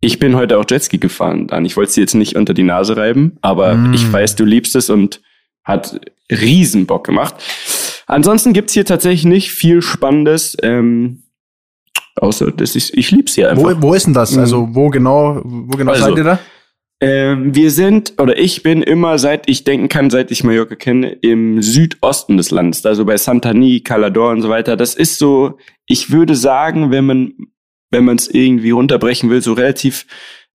Ich bin heute auch Jetski gefahren, Dan. Ich wollte sie jetzt nicht unter die Nase reiben, aber
Mm.
ich weiß, du liebst es und hat riesen Bock gemacht. Ansonsten gibt's hier tatsächlich nicht viel Spannendes, ähm, außer dass ich, ich lieb's hier einfach.
Wo, wo ist denn das?
Mhm.
Also, wo genau, wo genau
Also,
seid ihr da?
Ähm, wir sind, oder ich bin immer, seit ich denken kann, seit ich Mallorca kenne, im Südosten des Landes, also bei Santani, Calador und so weiter. Das ist so, ich würde sagen, wenn man, wenn man es irgendwie runterbrechen will, so relativ,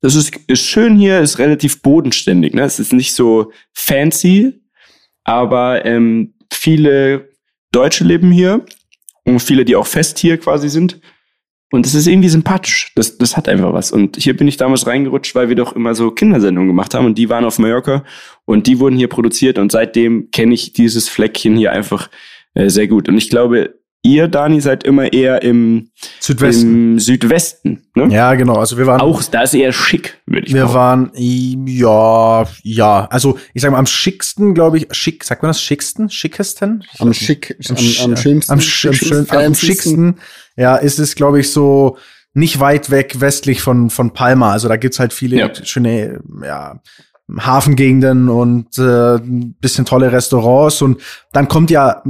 das ist, ist schön hier, ist relativ bodenständig, ne? Es ist nicht so fancy, aber ähm, viele Deutsche leben hier und viele, die auch fest hier quasi sind. Und das ist irgendwie sympathisch. Das, das hat einfach was. Und hier bin ich damals reingerutscht, weil wir doch immer so Kindersendungen gemacht haben und die waren auf Mallorca und die wurden hier produziert und seitdem kenne ich dieses Fleckchen hier einfach äh, sehr gut. Und ich glaube, ihr, Dani, seid immer eher im
Südwesten.
Im Südwesten, ne?
Ja, genau. Also wir waren
Auch, da ist eher schick, würde ich
Wir
sagen.
waren, ja, ja, also ich sag mal am schicksten, glaube ich, schick, sagt man das schicksten, schickesten?
Am schick, am,
sch-
am schönsten,
am, sch am, schön, am schicksten, ja, ist es, glaube ich, so nicht weit weg westlich von, von Palma. Also da gibt's halt viele
Ja.
schöne, ja, Hafengegenden und äh, ein bisschen tolle Restaurants und dann kommt ja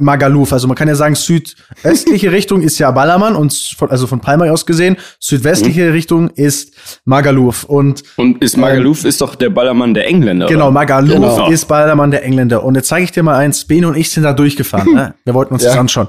Magaluf. Also man kann ja sagen, südöstliche Richtung ist ja Ballermann und von, also von Palma aus gesehen, südwestliche Richtung ist Magaluf und
Und ist Magaluf ist doch der Ballermann der Engländer.
Genau? Magaluf
Genau.
ist Ballermann der Engländer. Und jetzt zeige ich dir mal eins. Bene und ich sind da durchgefahren. ne? Wir wollten uns
Ja.
das anschauen.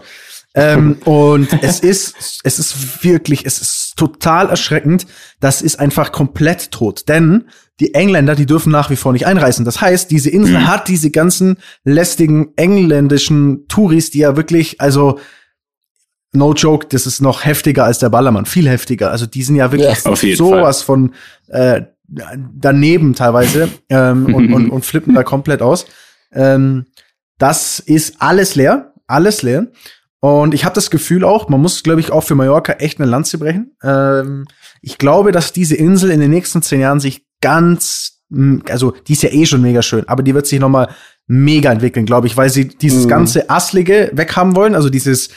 ähm, und es ist, es ist wirklich, es ist total erschreckend. Das ist einfach komplett tot. Denn die Engländer, die dürfen nach wie vor nicht einreisen. Das heißt, diese Insel hat diese ganzen lästigen engländischen Touris, die ja wirklich, also, no joke, das ist noch heftiger als der Ballermann. Viel heftiger. Also, die sind ja wirklich
Ja,
sowas von, äh, daneben teilweise ähm, und, und, und flippen da komplett aus. Ähm, das ist alles leer, alles leer. Und ich habe das Gefühl auch, man muss, glaube ich, auch für Mallorca echt eine Lanze brechen. Ähm, ich glaube, dass diese Insel in den nächsten zehn Jahren sich ganz, also die ist ja eh schon mega schön, aber die wird sich noch mal mega entwickeln, glaube ich, weil sie dieses
Mhm.
ganze Asslige weghaben wollen, also dieses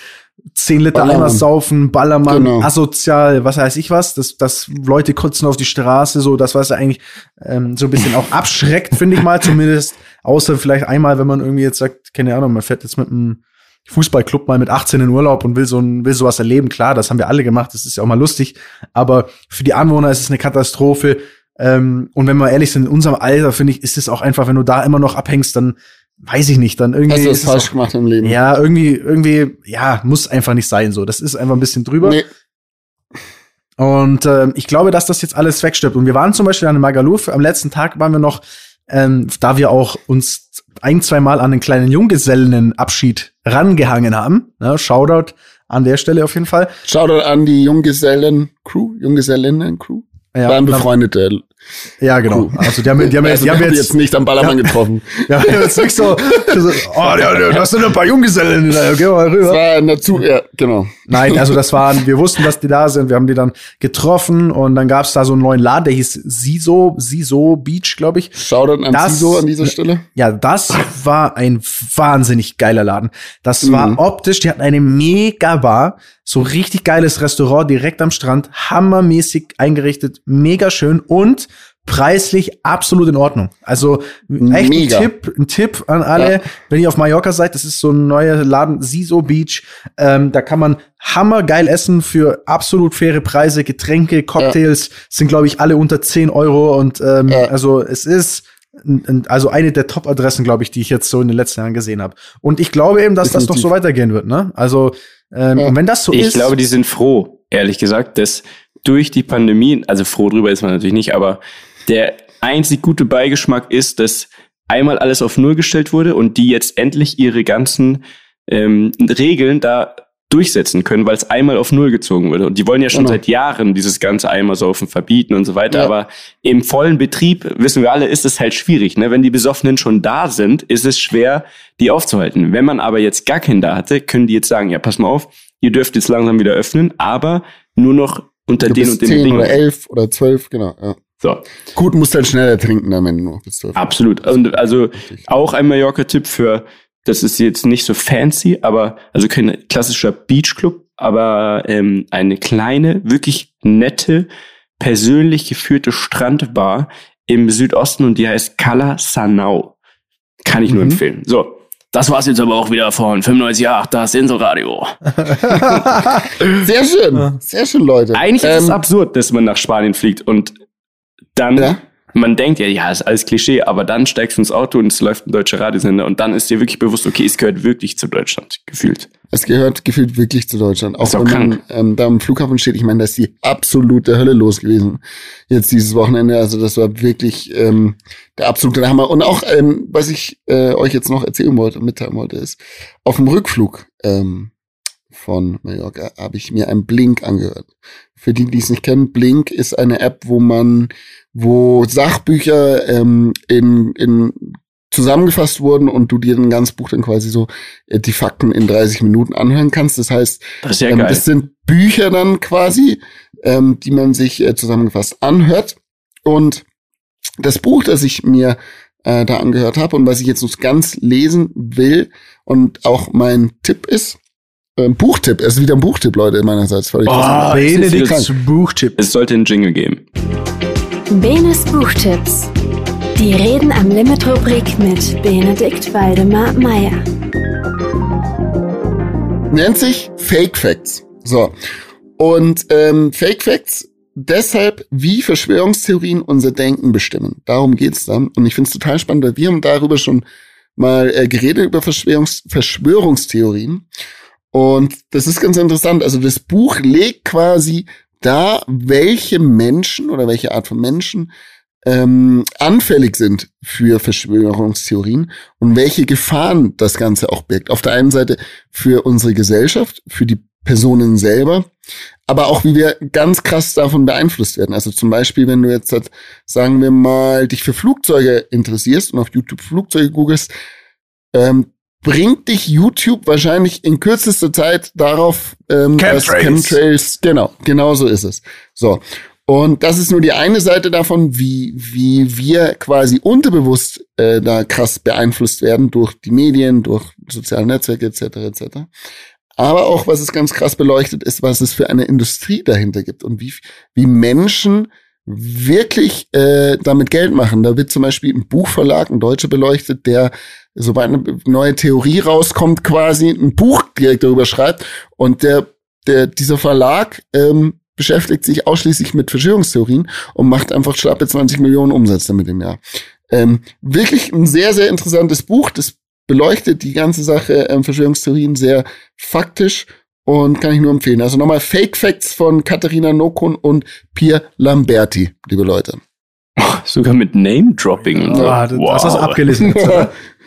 10 Liter
Ballermann.
Eimer saufen, Ballermann,
Genau.
asozial, was weiß ich was, dass, dass Leute kotzen auf die Straße, so das, was ja eigentlich ähm, so ein bisschen auch abschreckt, finde ich mal zumindest. Außer vielleicht einmal, wenn man irgendwie jetzt sagt, keine Ahnung, man fährt jetzt mit einem Fußballclub mal mit 18 in Urlaub und will so ein, will sowas erleben. Klar, das haben wir alle gemacht, das ist ja auch mal lustig. Aber für die Anwohner ist es eine Katastrophe. Ähm, und wenn wir ehrlich sind, in unserem Alter, finde ich, ist es auch einfach, wenn du da immer noch abhängst, dann weiß ich nicht, dann irgendwie.
Hast du das falsch
auch,
gemacht im Leben?
ja, irgendwie, irgendwie, ja, muss einfach nicht sein so. Das ist einfach ein bisschen drüber.
Nee,
Und ähm, ich glaube, dass das jetzt alles wegstirbt. Und wir waren zum Beispiel an dem Magaluf. Am letzten Tag waren wir noch, ähm, da wir auch uns ein, zwei Mal an den kleinen Junggesellenabschied rangehangen haben. Ne, Shoutout an der Stelle auf jeden Fall.
Shoutout an die Junggesellen-Crew, Junggesellinnen-Crew.
Ja,
Waren befreundete.
Ja genau.
Crew.
Also die haben, die haben,
also,
die haben jetzt,
jetzt nicht am Ballermann
Ja.
getroffen.
ja, jetzt nicht so, so oh, das sind ein paar Junggesellen, da, geh mal
Das
rüber.
war dazu, ja, genau.
Nein, also das waren, wir wussten, dass die da sind, wir haben die dann getroffen und dann gab's da so einen neuen Laden, der hieß Siso, Siso Beach, glaube ich.
Shoutout an
Das-
Siso an dieser Stelle.
Ja, das war ein wahnsinnig geiler Laden. Das war
Mhm.
optisch, die hatten eine mega Bar, so richtig geiles Restaurant direkt am Strand, hammermäßig eingerichtet, mega schön und preislich absolut in Ordnung. Also echt
Mega.
ein Tipp, ein Tipp an alle,
Ja.
wenn ihr auf Mallorca seid, das ist so ein neuer Laden, Siso Beach, ähm, da kann man hammergeil essen für absolut faire Preise, Getränke, Cocktails sind glaube ich alle unter 10 Euro und ähm,
Ja.
also es ist also eine der Top-Adressen, glaube ich, die ich jetzt so in den letzten Jahren gesehen habe. Und ich glaube eben, dass das noch
Definitiv.
so weitergehen wird. Ne? Also ähm,
Ja.
und wenn das so
Ich
ist,
glaube, die sind froh, ehrlich gesagt, dass durch die Pandemie, also froh drüber ist man natürlich nicht, aber der einzig gute Beigeschmack ist, dass einmal alles auf Null gestellt wurde und die jetzt endlich ihre ganzen ähm, Regeln da durchsetzen können, weil es einmal auf Null gezogen wurde. Und die wollen ja schon
Genau.
seit Jahren dieses ganze Eimersaufen verbieten und so weiter.
Ja.
Aber im vollen Betrieb, wissen wir alle, ist es halt schwierig. Ne? Wenn die Besoffenen schon da sind, ist es schwer, die aufzuhalten. Wenn man aber jetzt gar keinen da hatte, können die jetzt sagen, ja, pass mal auf, ihr dürft jetzt langsam wieder öffnen, aber nur noch unter
Du
den und den
10
Bedingungen.
oder 11 oder 12, genau. Ja.
So,
Gut, musst halt schneller trinken, dann, wenn du noch bis 12
absolut. Und also auch ein Mallorca-Tipp für, das ist jetzt nicht so fancy, aber also kein klassischer Beachclub, aber ähm, eine kleine, wirklich nette, persönlich geführte Strandbar im Südosten und die heißt Cala Sanau. Kann ich nur
Mhm.
empfehlen. So. Das war's jetzt aber auch wieder von 95.8, das Inselradio.
Sehr schön, sehr schön, Leute.
Eigentlich ist es
Ähm,
absurd, dass man nach Spanien fliegt und dann,
Ja.
man denkt ja, ja, ist alles Klischee, aber dann steigst du ins Auto und es läuft ein deutscher Radiosender und dann ist dir wirklich bewusst, okay, es gehört wirklich zu Deutschland, gefühlt.
Es gehört gefühlt wirklich zu Deutschland. Auch
auch
wenn man ähm, da am Flughafen steht, ich meine, da ist die absolute Hölle los gewesen. Jetzt dieses Wochenende. Also das war wirklich ähm, der absolute Hammer. Und auch, ähm, was ich äh, euch jetzt noch erzählen wollte, mitteilen wollte, ist, auf dem Rückflug ähm, von Mallorca habe ich mir ein Blink angehört. Für die, die es nicht kennen, Blink ist eine App, wo man, wo Sachbücher ähm, in, in zusammengefasst wurden und du dir ein ganzes Buch dann quasi so äh, die Fakten in 30 Minuten anhören kannst. Das heißt,
Das
ähm, das sind Bücher dann quasi, ähm, die man sich äh, zusammengefasst anhört. Und das Buch, das ich mir äh, da angehört habe und was ich jetzt noch ganz lesen will und auch mein Tipp ist, ähm, Buchtipp, es ist wieder ein Buchtipp, Leute, meinerseits. Völlig
Oh,
Benedikts Buchtipp.
Es sollte einen Jingle geben.
Benes Buchtipps. Die Reden am Limit Rubrik mit Benedikt Waldemar Meyer.
nennt sich Fake Facts. So. Und ähm, Fake Facts deshalb, wie Verschwörungstheorien unser Denken bestimmen. Darum geht's dann. Und ich finde es total spannend, weil wir haben darüber schon mal äh, geredet, über Verschwörungs Verschwörungstheorien. Und das ist ganz interessant. Also das Buch legt quasi da, welche Menschen oder welche Art von Menschen ähm, anfällig sind für Verschwörungstheorien und welche Gefahren das Ganze auch birgt. Auf der einen Seite für unsere Gesellschaft, für die Personen selber, aber auch wie wir ganz krass davon beeinflusst werden. Also zum Beispiel, wenn du jetzt, halt, sagen wir mal, dich für Flugzeuge interessierst und auf YouTube Flugzeuge googelst, ähm, bringt dich YouTube wahrscheinlich in kürzester Zeit darauf, ähm, dass
Chemtrails.
Chemtrails, genau, genau so ist es. So. Und das ist nur die eine Seite davon, wie, wie wir quasi unterbewusst äh, da krass beeinflusst werden durch die Medien, durch soziale Netzwerke etc. etc. Aber auch, was es ganz krass beleuchtet, ist, was es für eine Industrie dahinter gibt und wie, wie Menschen wirklich äh, damit Geld machen. Da wird zum Beispiel ein Buchverlag, ein Deutscher beleuchtet, der, sobald eine neue Theorie rauskommt, quasi ein Buch direkt darüber schreibt. Und der, der, dieser Verlag ähm, beschäftigt sich ausschließlich mit Verschwörungstheorien und macht einfach schlappe 20 Millionen Umsatz damit im Jahr. Ähm, wirklich ein sehr, sehr interessantes Buch. Das beleuchtet die ganze Sache ähm, Verschwörungstheorien sehr faktisch und kann ich nur empfehlen. Also nochmal Fake Facts von Katharina Nokun und Pier Lamberti, liebe Leute.
Sogar mit Name-Dropping.
Ah, du hast das abgelesen.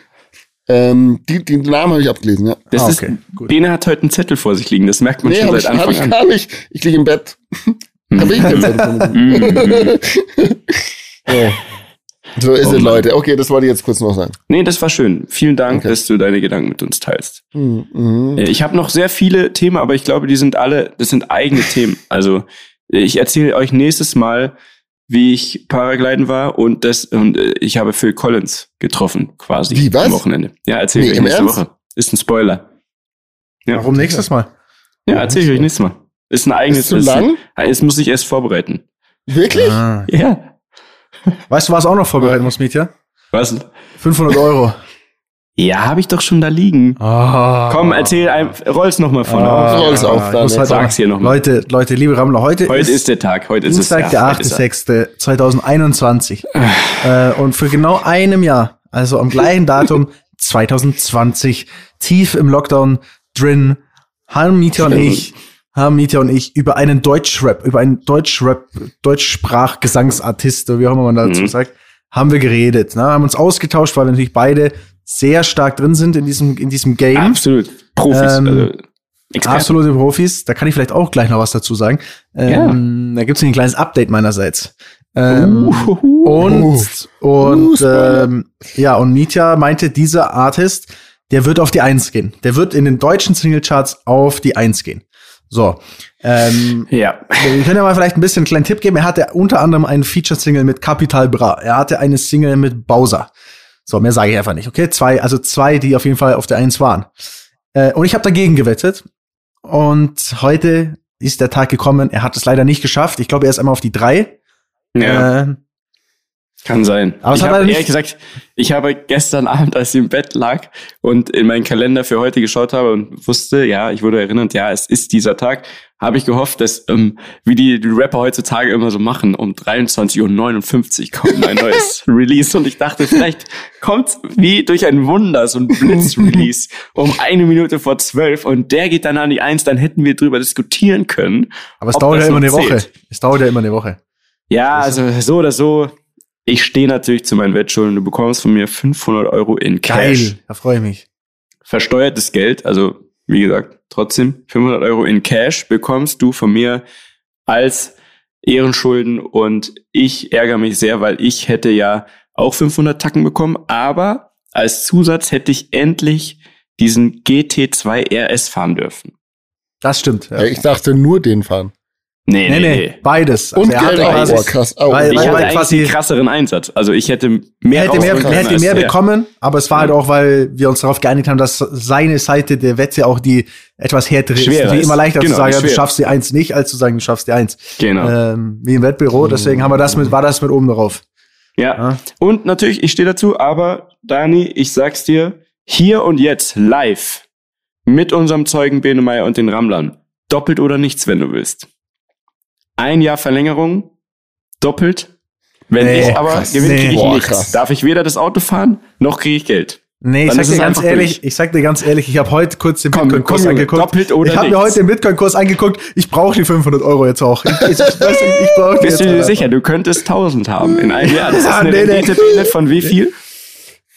ähm, die, die Namen habe ich abgelesen, ja.
Das
Ah,
ist,
okay, gut.
Bene hat heute einen Zettel vor sich liegen, das merkt man
Nee,
schon
ich,
seit
hab
Anfang
ich
an.
gar nicht. Ich liege im Bett. Hab ich kein Zettel.
Mhm.
Ja. So ist
Oh
es. Leute. Okay, das wollte ich jetzt kurz noch sagen.
Nee, das war schön. Vielen Dank,
Okay.
dass du deine Gedanken mit uns teilst.
Mhm, mhm.
Äh, Ich habe noch sehr viele Themen, aber ich glaube, die sind alle, das sind eigene Themen. Also äh, ich erzähle euch nächstes Mal, wie ich Paragliden war und das und äh, ich habe Phil Collins getroffen quasi
Wie, was?
am Wochenende. Ja, erzähle
Nee,
ich euch nächste
Ernst?
Woche. Ist ein Spoiler. Ja.
Warum nächstes Mal?
Ja, erzähle ich euch nächstes Mal. Ist ein eigenes.
Ist zu lang?
Es muss ich erst vorbereiten.
Wirklich?
Ah.
Ja.
Weißt du, was auch noch vorbereiten muss, Mietja?
Was?
500 Euro.
Ja, habe ich doch schon da liegen.
Ah.
Komm, erzähl, ein, roll's noch mal von
Ah,
auf.
Roll's auf,
ich
dann
muss
jetzt.
heute
Sag's hier noch mal.
Leute, Leute, liebe Rammler, heute,
Heute ist der Tag. Heute ist es.
Dienstag, der
ja, heute ist er.
8.6.2021. äh, und für genau einem Jahr, also am gleichen Datum 2020, tief im Lockdown drin, haben Mieter und ich, haben Mieter und ich über einen Deutschrap, über einen Deutschrap, Deutschsprachgesangsartist, oder wie auch immer man dazu
Mhm.
sagt, haben wir geredet, ne? haben uns ausgetauscht, weil wir natürlich beide sehr stark drin sind in diesem, in diesem Game.
Absolut. Profis.
Ähm,
also Experten.
Absolute Profis. Da kann ich vielleicht auch gleich noch was dazu sagen. Ähm, Da gibt's ein kleines Update meinerseits. Ähm,
Uhuhu.
und
Uh,
und
Spoiler.
ähm, ja, und Mitya meinte, dieser Artist, der wird auf die Eins gehen. Der wird in den deutschen Singlecharts auf die Eins gehen. So. Ähm,
Ja.
wir können ja mal vielleicht ein bisschen einen kleinen Tipp geben. Er hatte unter anderem einen Feature-Single mit Capital Bra. Er hatte eine Single mit Bowser. So, mehr sage ich einfach nicht, okay? Zwei, also zwei, die auf jeden Fall auf der Eins waren. Äh, und ich habe dagegen gewettet. Und heute ist der Tag gekommen. Er hat es leider nicht geschafft. Ich glaube, er ist einmal auf die drei.
ja.
Äh,
Kann sein.
Aber
ich habe ehrlich gesagt, ich habe gestern Abend, als ich im Bett lag und in meinen Kalender für heute geschaut habe und wusste, ja, ich wurde erinnert, ja, es ist dieser Tag, habe ich gehofft, dass, ähm, wie die, die Rapper heutzutage immer so machen, um 23.59 Uhr kommt ein neues Release und ich dachte, vielleicht kommt wie durch ein Wunder so ein Blitz-Release um eine Minute vor zwölf und der geht dann an die Eins, dann hätten wir drüber diskutieren können.
aber es dauert ja immer eine Woche.
zählt.
Es dauert ja immer eine Woche.
Ja, also so oder so. Ich stehe natürlich zu meinen Wettschulden. Du bekommst von mir 500 Euro in Cash.
Geil, da freue ich mich.
Versteuertes Geld, also wie gesagt, trotzdem 500 Euro in Cash bekommst du von mir als Ehrenschulden und ich ärgere mich sehr, weil ich hätte ja auch 500 Tacken bekommen, aber als Zusatz hätte ich endlich diesen GT2 RS fahren dürfen.
Das stimmt. Ja.
Ja, ich dachte nur den fahren.
Nee,
nee, nee, beides.
Und
er
Geld
hatte quasi-
Boah, krass. Oh,
Weil-
Ich
weil-
hatte
quasi-
einen krasseren Einsatz. Also ich hätte mehr
Er hätte mehr, er hätte mehr bekommen, aber es war halt auch, weil wir uns darauf geeinigt haben, dass seine Seite der Wette auch die etwas härtere ist.
Schwerer
Natürlich
ist.
immer leichter
Genau,
zu sagen, ja, du schaffst die Eins nicht, als zu sagen, du schaffst die Eins.
Genau.
Ähm, wie im Wettbüro, deswegen haben wir das mit, war das mit oben drauf.
Ja.
Ja.
Und natürlich, ich stehe dazu, aber Dani, ich sag's dir, hier und jetzt live mit unserem Zeugen Benemeyer und den Rammlern. Doppelt oder nichts, wenn du willst. Ein Jahr Verlängerung, doppelt. Wenn
Nee,
ich aber
krass.
gewinne,
Nee.
kriege ich nichts. Darf ich weder das Auto fahren, noch kriege ich Geld.
Nee, ich
Dann
sag dir ganz ehrlich, ich sag dir ganz ehrlich, ich habe heute kurz den Bitcoin-Kurs angeguckt.
doppelt oder
ich habe mir heute den Bitcoin-Kurs angeguckt. Ich brauche die 500 Euro jetzt auch. Ich, ich, ich, ich brauche die
Bist du dir sicher, du könntest 1000 haben in einem Jahr? Das ist
Ja,
eine
nee, nee.
Rendite Bene, von wie viel?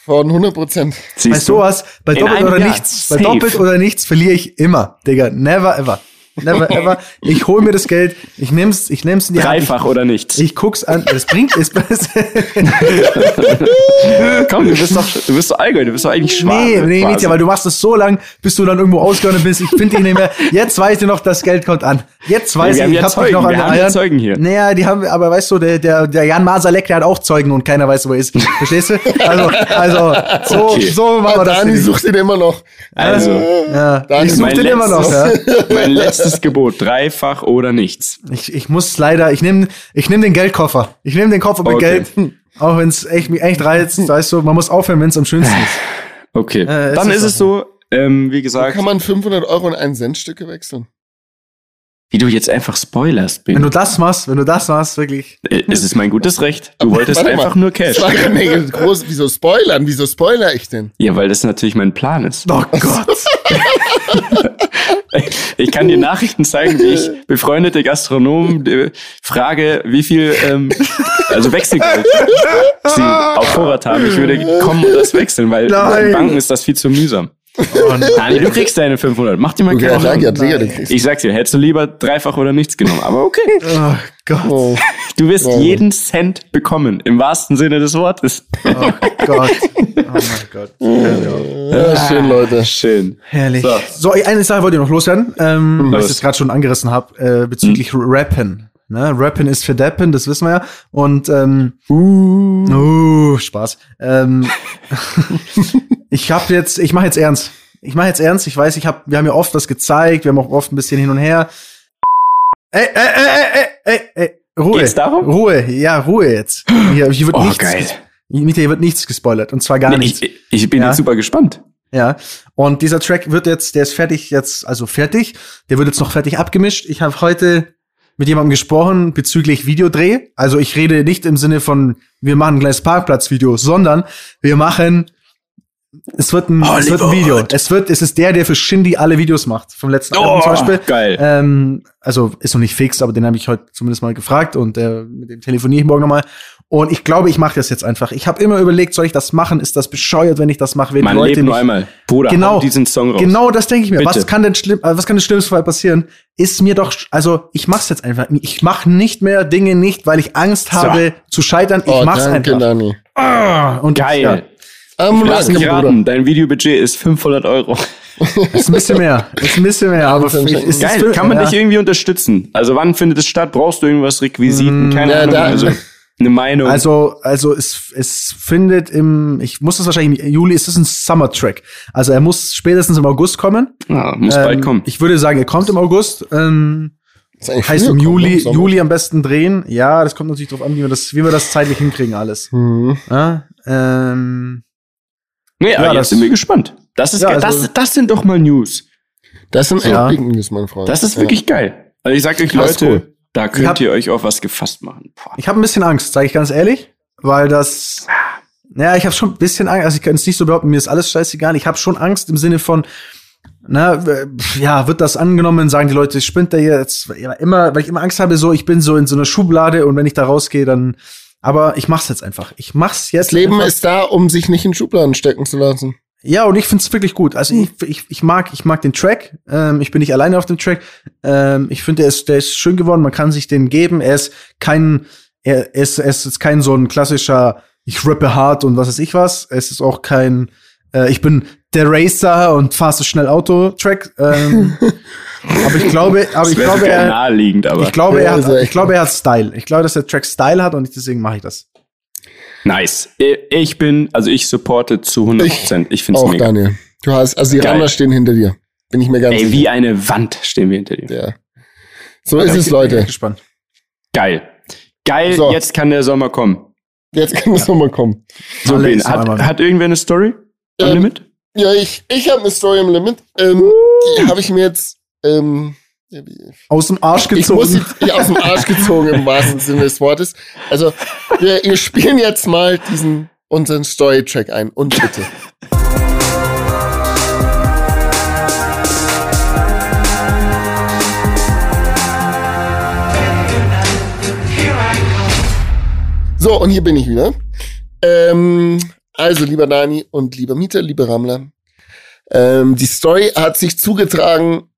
Von 100 Prozent.
Bei
Siehst du?
sowas, bei
In
doppelt oder
Jahr.
nichts, bei
Safe.
doppelt oder nichts verliere ich immer, Digga. Never ever. Never ever. Ich hol mir das Geld, ich nehm's, ich nehm's in die
Dreifach
Hand.
oder nichts.
Ich, ich guck's an, das bringt es.
Komm, du bist doch, du bist doch Allgäu, du bist doch eigentlich Schwabe.
nee, nee,
quasi.
Mietja, weil du machst es so lang, bis du dann irgendwo ausgegangen bist. Ich finde dich nicht mehr. Jetzt weiß ich noch, das Geld kommt an. Jetzt weiß
wir haben
ich,
ja
ich hab
Zeugen,
noch an
wir haben ja
Eiern.
Zeugen hier.
Naja, die haben, aber weißt du, der, der, der Jan Masalek, der hat auch Zeugen und keiner weiß, wo er ist. Verstehst du? Also, also, so,
Okay.
so machen wir das.
Dani
nicht.
sucht ihn immer noch.
Also,
ja,
Dani,
ich suche den immer noch, ja.
mein letztes Gebot, dreifach oder nichts.
Ich, ich muss leider, ich nehme ich nehm den Geldkoffer. Ich nehme den Koffer mit
Okay.
Geld. Auch wenn es echt, mich echt reizt, weißt du, man muss aufhören, wenn es am schönsten ist.
Okay,
Äh,
dann
ist
ist es so, ähm, wie gesagt,
Kann man 500 Euro in ein Centstücke wechseln?
wie du jetzt einfach spoilerst,
Wenn du
bin.
das machst, wenn du das machst, wirklich.
Äh, Es ist mein gutes Recht. Du wolltest
Warte mal.
einfach nur Cash.
Groß. Wieso spoilern? Wieso spoiler ich denn?
Ja, weil das natürlich mein Plan ist.
Oh Gott.
Ich kann dir Nachrichten zeigen, wie ich befreundete Gastronomen äh, frage, wie viel, ähm, also Wechselgeld sie auf Vorrat haben. Ich würde kommen und das wechseln, weil
Nein.
in Banken ist das viel zu mühsam.
Oh,
Dani, du kriegst deine 500. Mach dir mal
Okay,
keine
danke,
Sorgen.
Digga, du kriegst.
Ich sag's dir, hättest du lieber dreifach oder nichts genommen. Aber okay.
oh Gott.
Oh.
Du wirst
Ja.
jeden Cent bekommen, im wahrsten Sinne des Wortes.
Oh Gott. Oh mein Gott.
Ja, schön, Leute.
Schön.
Herrlich.
So.
So, eine Sache wollte ich noch loswerden, ähm, weil ich das gerade schon angerissen habe, äh, bezüglich Rappen. Ne? Rappen ist für Deppen, das wissen wir ja. Und ähm, uh, Spaß. Ähm, ich habe jetzt, ich mache jetzt ernst. Ich mache jetzt ernst. Ich weiß, ich habe, wir haben ja oft was gezeigt, wir haben auch oft ein bisschen hin und her. Ey, ey, ey, ey, ey, ey, Ruhe.
Geht's darum?
Ruhe, ja, Ruhe jetzt. Hier, hier wird
Oh,
nichts.
geil.
Mit hier wird nichts gespoilert und zwar gar
Nee,
nichts.
ich, ich bin
Ja.
jetzt super gespannt.
Ja, und dieser Track wird jetzt, der ist fertig jetzt, also fertig. Der wird jetzt noch fertig abgemischt. Ich habe heute mit jemandem gesprochen bezüglich Videodreh. Also ich rede nicht im Sinne von, wir machen ein kleines Parkplatzvideo, sondern wir machen, es wird ein, es wird ein Video. Es wird, es ist der, der für Shindy alle Videos macht. Vom letzten Album
Oh,
zum Beispiel.
geil.
Ähm, also ist noch nicht fix, aber den habe ich heute zumindest mal gefragt und äh, mit dem telefoniere ich morgen nochmal. Und ich glaube, ich mache das jetzt einfach. Ich habe immer überlegt, soll ich das machen? Ist das bescheuert, wenn ich das mache? Werden
Man
die Leute
lebt nur einmal. Bruder,
Genau.
diesen Song raus.
Genau das denke ich mir.
Bitte.
Was kann denn schlimm, äh, was kann denn schlimmes Fall passieren? Ist mir doch, also ich mach's jetzt einfach. Ich mache nicht mehr Dinge nicht, weil ich Angst habe zu scheitern. Ich
Oh,
mach's
danke,
einfach.
Dani.
Ah, Und
Geil.
Ja,
Ähm,
Lass mich raten, dein Videobudget ist 500 Euro.
ist ein bisschen mehr. Ist ein bisschen mehr, aber
Wahnsinn.
für mich ist es
Geil, kann man
ja.
dich irgendwie unterstützen? Also wann findet es statt? Brauchst du irgendwas, Requisiten? Keine
ja,
Ahnung.
da-
also eine Meinung.
Also, also es, es findet im, ich muss das wahrscheinlich im Juli, es ist ein Summer-Track. Also er muss spätestens im August kommen.
ah, muss
Ähm,
bald kommen.
Ich würde sagen, er kommt im August. Ähm, heißt im Juli,
Sommer.
Juli am besten drehen. Ja, das kommt natürlich drauf an, wie wir das, wie wir das zeitlich hinkriegen alles.
Mhm.
Ja, ähm,
Nee,
ja, das-
jetzt sind wir gespannt. Das ist
Ja, also-
das, das sind doch mal News.
Das sind
Ja.
News, mein Freund.
Das ist
Ja.
wirklich geil. Also ich sag euch, Leute,
cool.
Da könnt
hab-
ihr euch auf was gefasst machen. Boah.
Ich habe ein bisschen Angst, sage ich ganz ehrlich, weil das. Ja, ich habe schon ein bisschen Angst. Also ich kann es nicht so behaupten, mir ist alles scheißegal. Ich habe schon Angst im Sinne von, na, ja, wird das angenommen, sagen die Leute, spinnt der jetzt ja, immer, weil ich immer Angst habe, so, ich bin so in so einer Schublade und wenn ich da rausgehe, dann. Aber ich mach's jetzt einfach. Ich mach's jetzt.
Das Leben
einfach.
ist da, um sich nicht in Schubladen stecken zu lassen.
Ja, und ich find's wirklich gut. Also ich, ich, ich mag, ich mag den Track. Ähm, ich bin nicht alleine auf dem Track. Ähm, ich finde, der ist, der ist schön geworden. Man kann sich den geben. Er ist kein, er ist, er ist jetzt kein so ein klassischer, ich rappe hart und was weiß ich was. Es ist auch kein, äh, ich bin der Racer und fahre so schnell Auto-Track. Ähm, aber ich glaube, aber ich glaube, er,
naheliegend, aber
ich glaube, er hat, ich glaube, er hat Style. Ich glaube, dass der Track Style hat und deswegen mache ich das.
Nice. I- Ich bin, also ich supporte zu 100 Prozent. Ich finde es
Auch
mega.
Daniel. Du hast, also die
Geil.
Stehen hinter dir. Bin ich mir ganz
Ey, wie eine Wand stehen wir hinter dir.
sicher. Ja. So ist es,
Ich bin
Leute.
echt gespannt.
Geil. Geil,
So.
jetzt kann der Sommer kommen.
Jetzt kann es nochmal kommen.
So,
einmal.
hat, hat irgendwer eine Story am
Ähm,
Limit?
Ja, ich, ich habe eine Story im Limit. Ähm, die habe ich mir jetzt ähm, ja,
Aus dem Arsch
ich muss
gezogen.
aus dem Arsch gezogen im wahrsten Sinne des Wortes. Also, wir, wir spielen jetzt mal diesen unseren Story-Track ein. Und bitte. So, und hier bin ich wieder. Ähm, also, lieber Dani und lieber Mieter, lieber Rammler. Ähm, die Story hat sich zugetragen,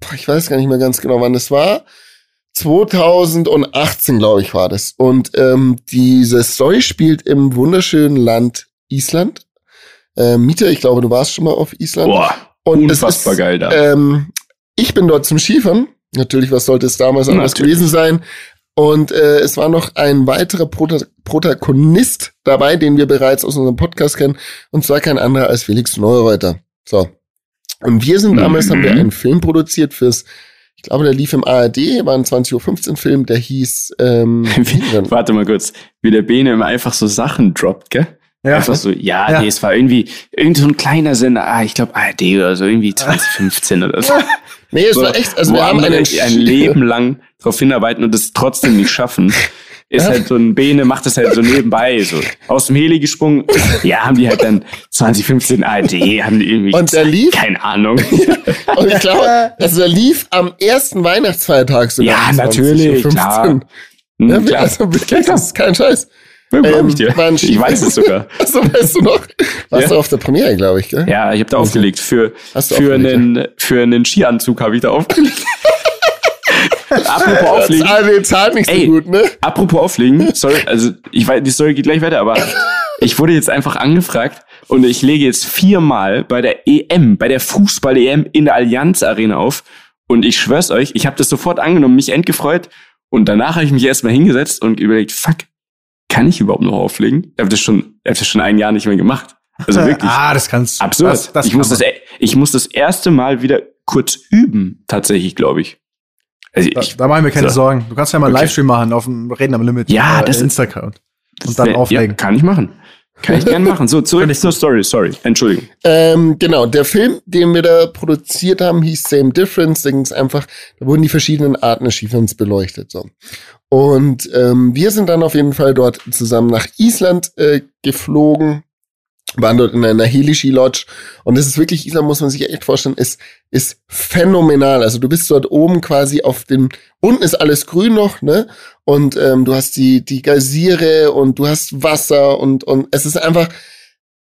boah, ich weiß gar nicht mehr ganz genau, wann es war. 2018, glaube ich, war das. Und ähm, diese Story spielt im wunderschönen Land Island. Ähm, Mieter, ich glaube, du warst schon mal auf Island.
Boah,
und
unfassbar
ist,
geil da.
Ähm, ich bin dort zum Skifahren. Natürlich, was sollte es damals anders
Natürlich.
gewesen sein? Und äh, es war noch ein weiterer Prota Protagonist dabei, den wir bereits aus unserem Podcast kennen. Und zwar kein anderer als Felix Neureuter. So. Und wir sind damals,
Mhm.
haben wir einen Film produziert fürs, ich glaube, der lief im ARD, war ein 20.15 Uhr Film, der hieß, ähm,
Warte mal kurz, wie der Bene immer einfach so Sachen droppt, gell?
Ja.
Einfach so, ja,
Ja.
nee, es war irgendwie, irgend so ein kleiner Sender, ah, ich glaube ARD oder so, irgendwie 2015 oder so.
nee, es
so
war echt, also wir haben einen,
ein Leben lang darauf hinarbeiten und es trotzdem nicht schaffen. Ist
Ja.
halt so ein Bene, macht das halt so nebenbei, so aus dem Heli gesprungen. Ja, haben die halt dann 2015 ARD, haben die irgendwie,
Und der lief?
keine Ahnung.
Und ich glaube, also der lief am ersten Weihnachtsfeiertag sogar.
Ja, natürlich,
20.15 Uhr.
klar.
Ja,
Hm, klar.
Also wirklich, das ist kein Scheiß.
Ja,
ähm,
ich dir. Ich weiß es sogar.
Also weißt du noch? Warst
Ja.
du auf der Premiere, glaube ich, gell?
Ja, ich habe da aufgelegt. Für, für,
aufgelegt,
einen, für einen Skianzug habe ich da aufgelegt. Apropos auflegen.
ARD zahlt nicht so
Ey.
gut, ne?
Apropos auflegen. Sorry, also ich weiß, die Story geht gleich weiter, aber ich wurde jetzt einfach angefragt und ich lege jetzt viermal bei der EM, bei der Fußball-EM in der Allianz Arena auf. Und ich schwör's euch, ich habe das sofort angenommen, mich endgefreut. Und danach habe ich mich erstmal hingesetzt und überlegt, fuck, kann ich überhaupt noch auflegen? Ich habe das schon, ich hab das schon ein Jahr nicht mehr gemacht. Also wirklich.
Ah, das kannst
Absurd.
Das, das
ich, muss das,
man.
e- ich muss das erste Mal wieder kurz üben, tatsächlich, glaube ich. Also
Da,
ich
da machen wir keine
so.
Sorgen. Du kannst ja mal einen
Okay.
Livestream machen auf dem Reden am Limit.
Ja,
äh,
das ist-
Instagram. Und dann
wär-
auflegen.
Ja, kann ich machen. Kann ich gerne machen. So, zurück zur Story. Sorry. Entschuldigung.
Ähm, genau, der Film, den wir da produziert haben, hieß Same Difference. Da ging es einfach, da wurden die verschiedenen Arten des Skifahrens beleuchtet. So. Und ähm, wir sind dann auf jeden Fall dort zusammen nach Island äh, geflogen, waren dort in einer Heli-Ski-Lodge. Und das ist wirklich, Island muss man sich echt vorstellen, ist, ist phänomenal. Also du bist dort oben quasi auf dem, unten ist alles grün noch, ne? Und ähm, du hast die, die Geysire und du hast Wasser und, und es ist einfach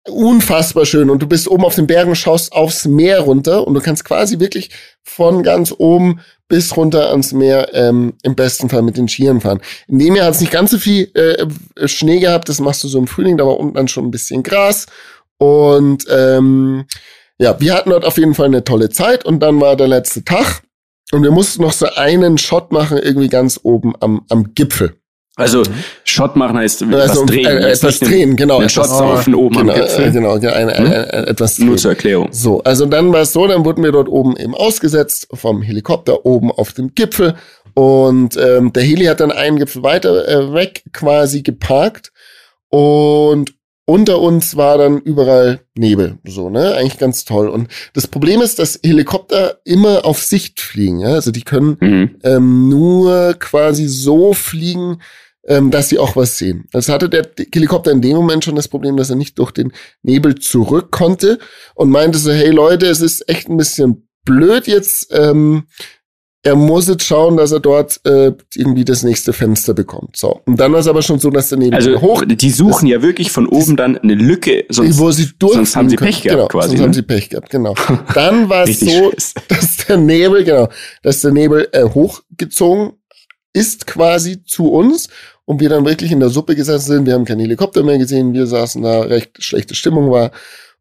unfassbar schön. Und du bist oben auf den Bergen, schaust aufs Meer runter und du kannst quasi wirklich von ganz oben bis runter ans Meer ähm, im besten Fall mit den Skiern fahren. In dem Jahr hat es nicht ganz so viel äh, Schnee gehabt, das machst du so im Frühling, da war unten dann schon ein bisschen Gras. Und ähm, ja, wir hatten dort auf jeden Fall eine tolle Zeit und dann war der letzte Tag und wir mussten noch so einen Shot machen, irgendwie ganz oben am, am Gipfel.
Also, Shot machen heißt was
Also,
drehen.
äh, etwas drehen, genau. Etwas-
Shot saufen oben
genau,
am Gipfel.
äh, genau, ja, eine, eine, eine, etwas
Nur
drehen.
zur Erklärung.
So, also dann war es so, dann wurden wir dort oben eben ausgesetzt vom Helikopter oben auf dem Gipfel und ähm, der Heli hat dann einen Gipfel weiter äh, weg quasi geparkt und unter uns war dann überall Nebel, so, ne? Eigentlich ganz toll. Und das Problem ist, dass Helikopter immer auf Sicht fliegen, ja? Also die können
Mhm.
ähm, nur quasi so fliegen, ähm, dass sie auch was sehen. Also hatte der Helikopter in dem Moment schon das Problem, dass er nicht durch den Nebel zurück konnte und meinte so, hey Leute, es ist echt ein bisschen blöd jetzt. Ähm, er muss jetzt schauen, dass er dort äh, irgendwie das nächste Fenster bekommt. So. Und dann war es aber schon so, dass daneben
Also
hoch,
die suchen ja wirklich von oben dann eine Lücke, sonst,
wo sie
sonst haben sie. Pech gehabt
genau,
quasi.
Sonst
ne?
haben sie Pech gehabt, genau. Dann war es so, dass der Nebel, genau, dass der Nebel äh, hochgezogen ist quasi zu uns und wir dann wirklich in der Suppe gesessen sind. Wir haben keinen Helikopter mehr gesehen, wir saßen da, recht schlechte Stimmung war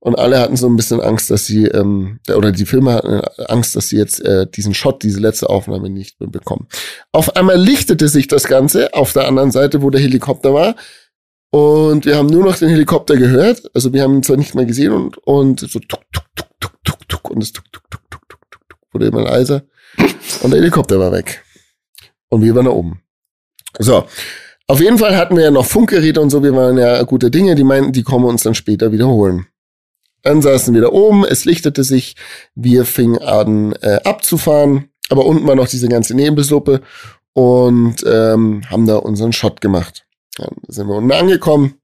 und alle hatten so ein bisschen Angst, dass sie, ähm, oder die Filme hatten Angst, dass sie jetzt äh, diesen Shot, diese letzte Aufnahme nicht mehr bekommen. Auf einmal lichtete sich das Ganze auf der anderen Seite, wo der Helikopter war. Und wir haben nur noch den Helikopter gehört. Also wir haben ihn zwar nicht mehr gesehen und, und so tuk, tuk, tuk, tuk, tuk, tuk, und das tuk, tuk, tuk, tuk, tuk, tuk, tuk, wurde immer leiser. Und der Helikopter war weg. Und wir waren da oben. So. Auf jeden Fall hatten wir ja noch Funkgeräte und so. Wir waren ja gute Dinge. Die meinten, die kommen uns dann später wiederholen. Dann saßen wir da oben. Es lichtete sich. Wir fingen an äh, abzufahren. Aber unten war noch diese ganze Nebelsuppe. Und ähm, haben da unseren Shot gemacht. Dann sind wir unten angekommen,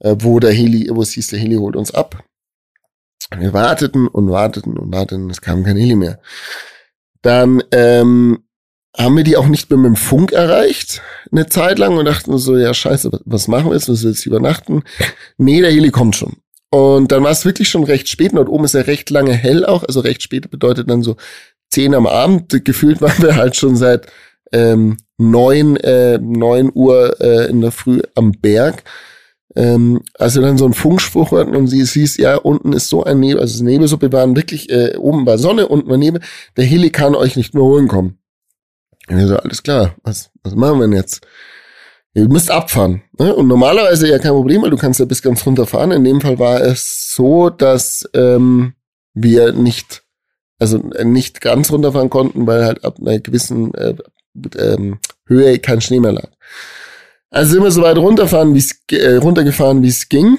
äh, wo der Heli, wo es hieß, der Heli holt uns ab. Wir warteten und warteten und warteten, es kam kein Heli mehr. Dann ähm, haben wir die auch nicht mehr mit dem Funk erreicht, eine Zeit lang und dachten so, ja scheiße, was machen wir jetzt, müssen wir jetzt übernachten? Nee, der Heli kommt schon. Und dann war es wirklich schon recht spät dort oben ist ja recht lange hell auch, also recht spät bedeutet dann so zehn am Abend. Gefühlt waren wir halt schon seit ähm, neun, äh, neun Uhr äh, in der Früh am Berg. Ähm, als wir dann so einen Funkspruch hörten und sie, hieß, ja, unten ist so ein Nebel, also die Nebelsuppe waren wirklich, äh, oben war Sonne, unten war Nebel, der Heli kann euch nicht mehr holen kommen. Und so, alles klar, was, was machen wir denn jetzt? Ihr müsst abfahren. Ne? Und normalerweise ja kein Problem, weil du kannst ja bis ganz runter fahren. In dem Fall war es so, dass ähm, wir nicht, also äh, nicht ganz runterfahren konnten, weil halt ab einer gewissen äh, ähm, Höhe kein Schnee mehr lag. Also sind wir so weit runterfahren, wie's, äh, runtergefahren, wie es ging.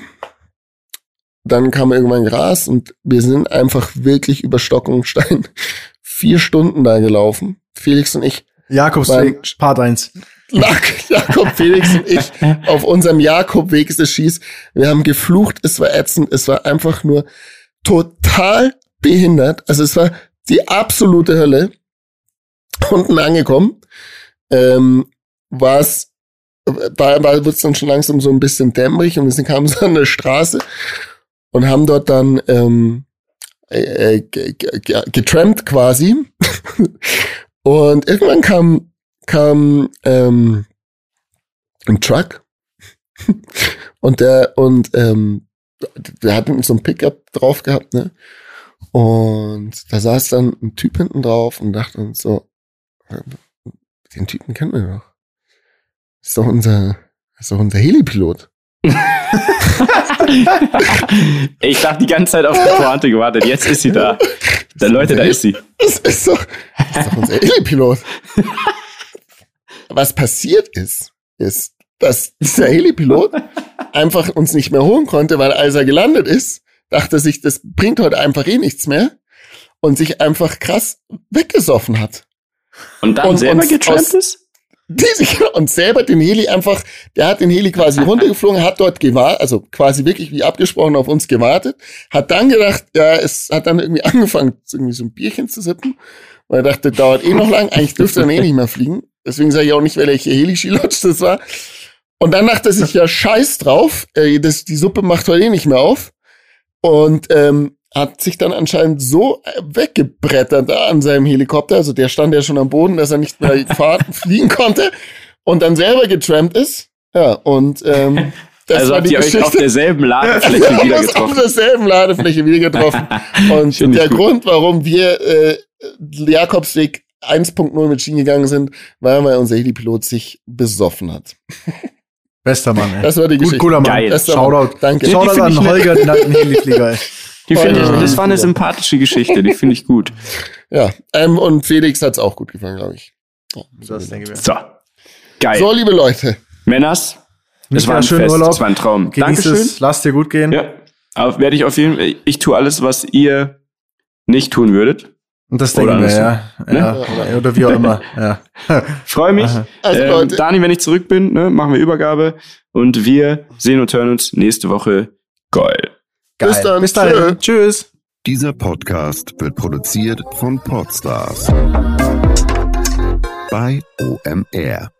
Dann kam irgendwann Gras und wir sind einfach wirklich über Stock und Stein vier Stunden da gelaufen. Felix und ich
Jakobsweg, Part 1.
lag Jakob, Felix und ich auf unserem Jakobweg ist es schieß. Wir haben geflucht, es war ätzend, es war einfach nur total behindert. Also es war die absolute Hölle. Unten angekommen, ähm, war es, war, war wird's dann schon langsam so ein bisschen dämmerig und wir kamen so an eine Straße und haben dort dann ähm, äh, ge- getrampt quasi. Und irgendwann kam kam ähm, ein Truck und der und ähm, der hat so ein Pickup drauf gehabt, ne? Und da saß dann ein Typ hinten drauf und dachte uns so, den Typen kennen wir doch. Ist doch unser, ist doch unser Helipilot.
ich habe die ganze Zeit auf die Pointe gewartet. Jetzt ist sie da. Da, Leute, da ist sie.
Das ist doch, das ist doch unser Helipilot. Was passiert ist, ist, dass dieser Helipilot einfach uns nicht mehr holen konnte, weil als er gelandet ist, dachte sich, das bringt heute einfach eh nichts mehr und sich einfach krass weggesoffen hat.
Und dann
Und
selber getrampt ist?
Und selber den Heli einfach, der hat den Heli quasi runtergeflogen, hat dort gewartet, also quasi wirklich wie abgesprochen auf uns gewartet, hat dann gedacht, ja, es hat dann irgendwie angefangen, irgendwie so ein Bierchen zu sippen, weil er dachte, dauert eh noch lang, eigentlich dürfte er dann eh nicht mehr fliegen. Deswegen sage ich auch nicht, welche Heli-Skilodge das war. Und dann dachte er sich, ja, scheiß drauf, äh, das, die Suppe macht heute eh nicht mehr auf. Und ähm, hat sich dann anscheinend so äh, weggebrettert da an seinem Helikopter. Also der stand ja schon am Boden, dass er nicht mehr fahren, fliegen konnte und dann selber getrampt ist. Ja, und ähm, das
also
war
habt
die
ihr euch auf
Geschichte.
derselben Ladefläche
Wir haben
wieder
uns auf
getroffen.
derselben Ladefläche wieder getroffen. Und der
gut.
Grund, warum wir äh, Jakobsweg 1.0 mit Schienen gegangen sind, war, weil unser Helipilot sich besoffen hat.
Bester Mann, ey.
Das war die
Gut,
Geschichte.
cooler Mann.
Geil.
Bester
Shoutout.
Mann. Danke.
Shoutout an. Holger, den alten Heliflieger, ey.
Die find ich, das war eine sympathische Geschichte, die finde ich gut.
Ja, ähm, und Felix hat's auch gut gefallen, glaube ich. Ja.
Das denke ich mir.
So. Geil.
So, liebe Leute.
Männers, es war ein
schönen
Fest,
Urlaub.
es war ein Traum.
Genieß
Dankeschön.
es, lass dir gut gehen.
Ja. Aber werde ich auf jeden Fall, ich tue alles, was ihr nicht tun würdet.
Und das denken wir, ja.
Ne?
ja. Oder, oder wie auch immer. Ja.
Freue mich.
Aha.
Also,
ähm,
Leute.
Dani, wenn ich zurück bin, ne, machen wir Übergabe und wir sehen und hören uns nächste Woche. Geil.
Bis dann.
Bis dahin. Tschüss.
Dieser Podcast wird produziert von Podstars bei OMR.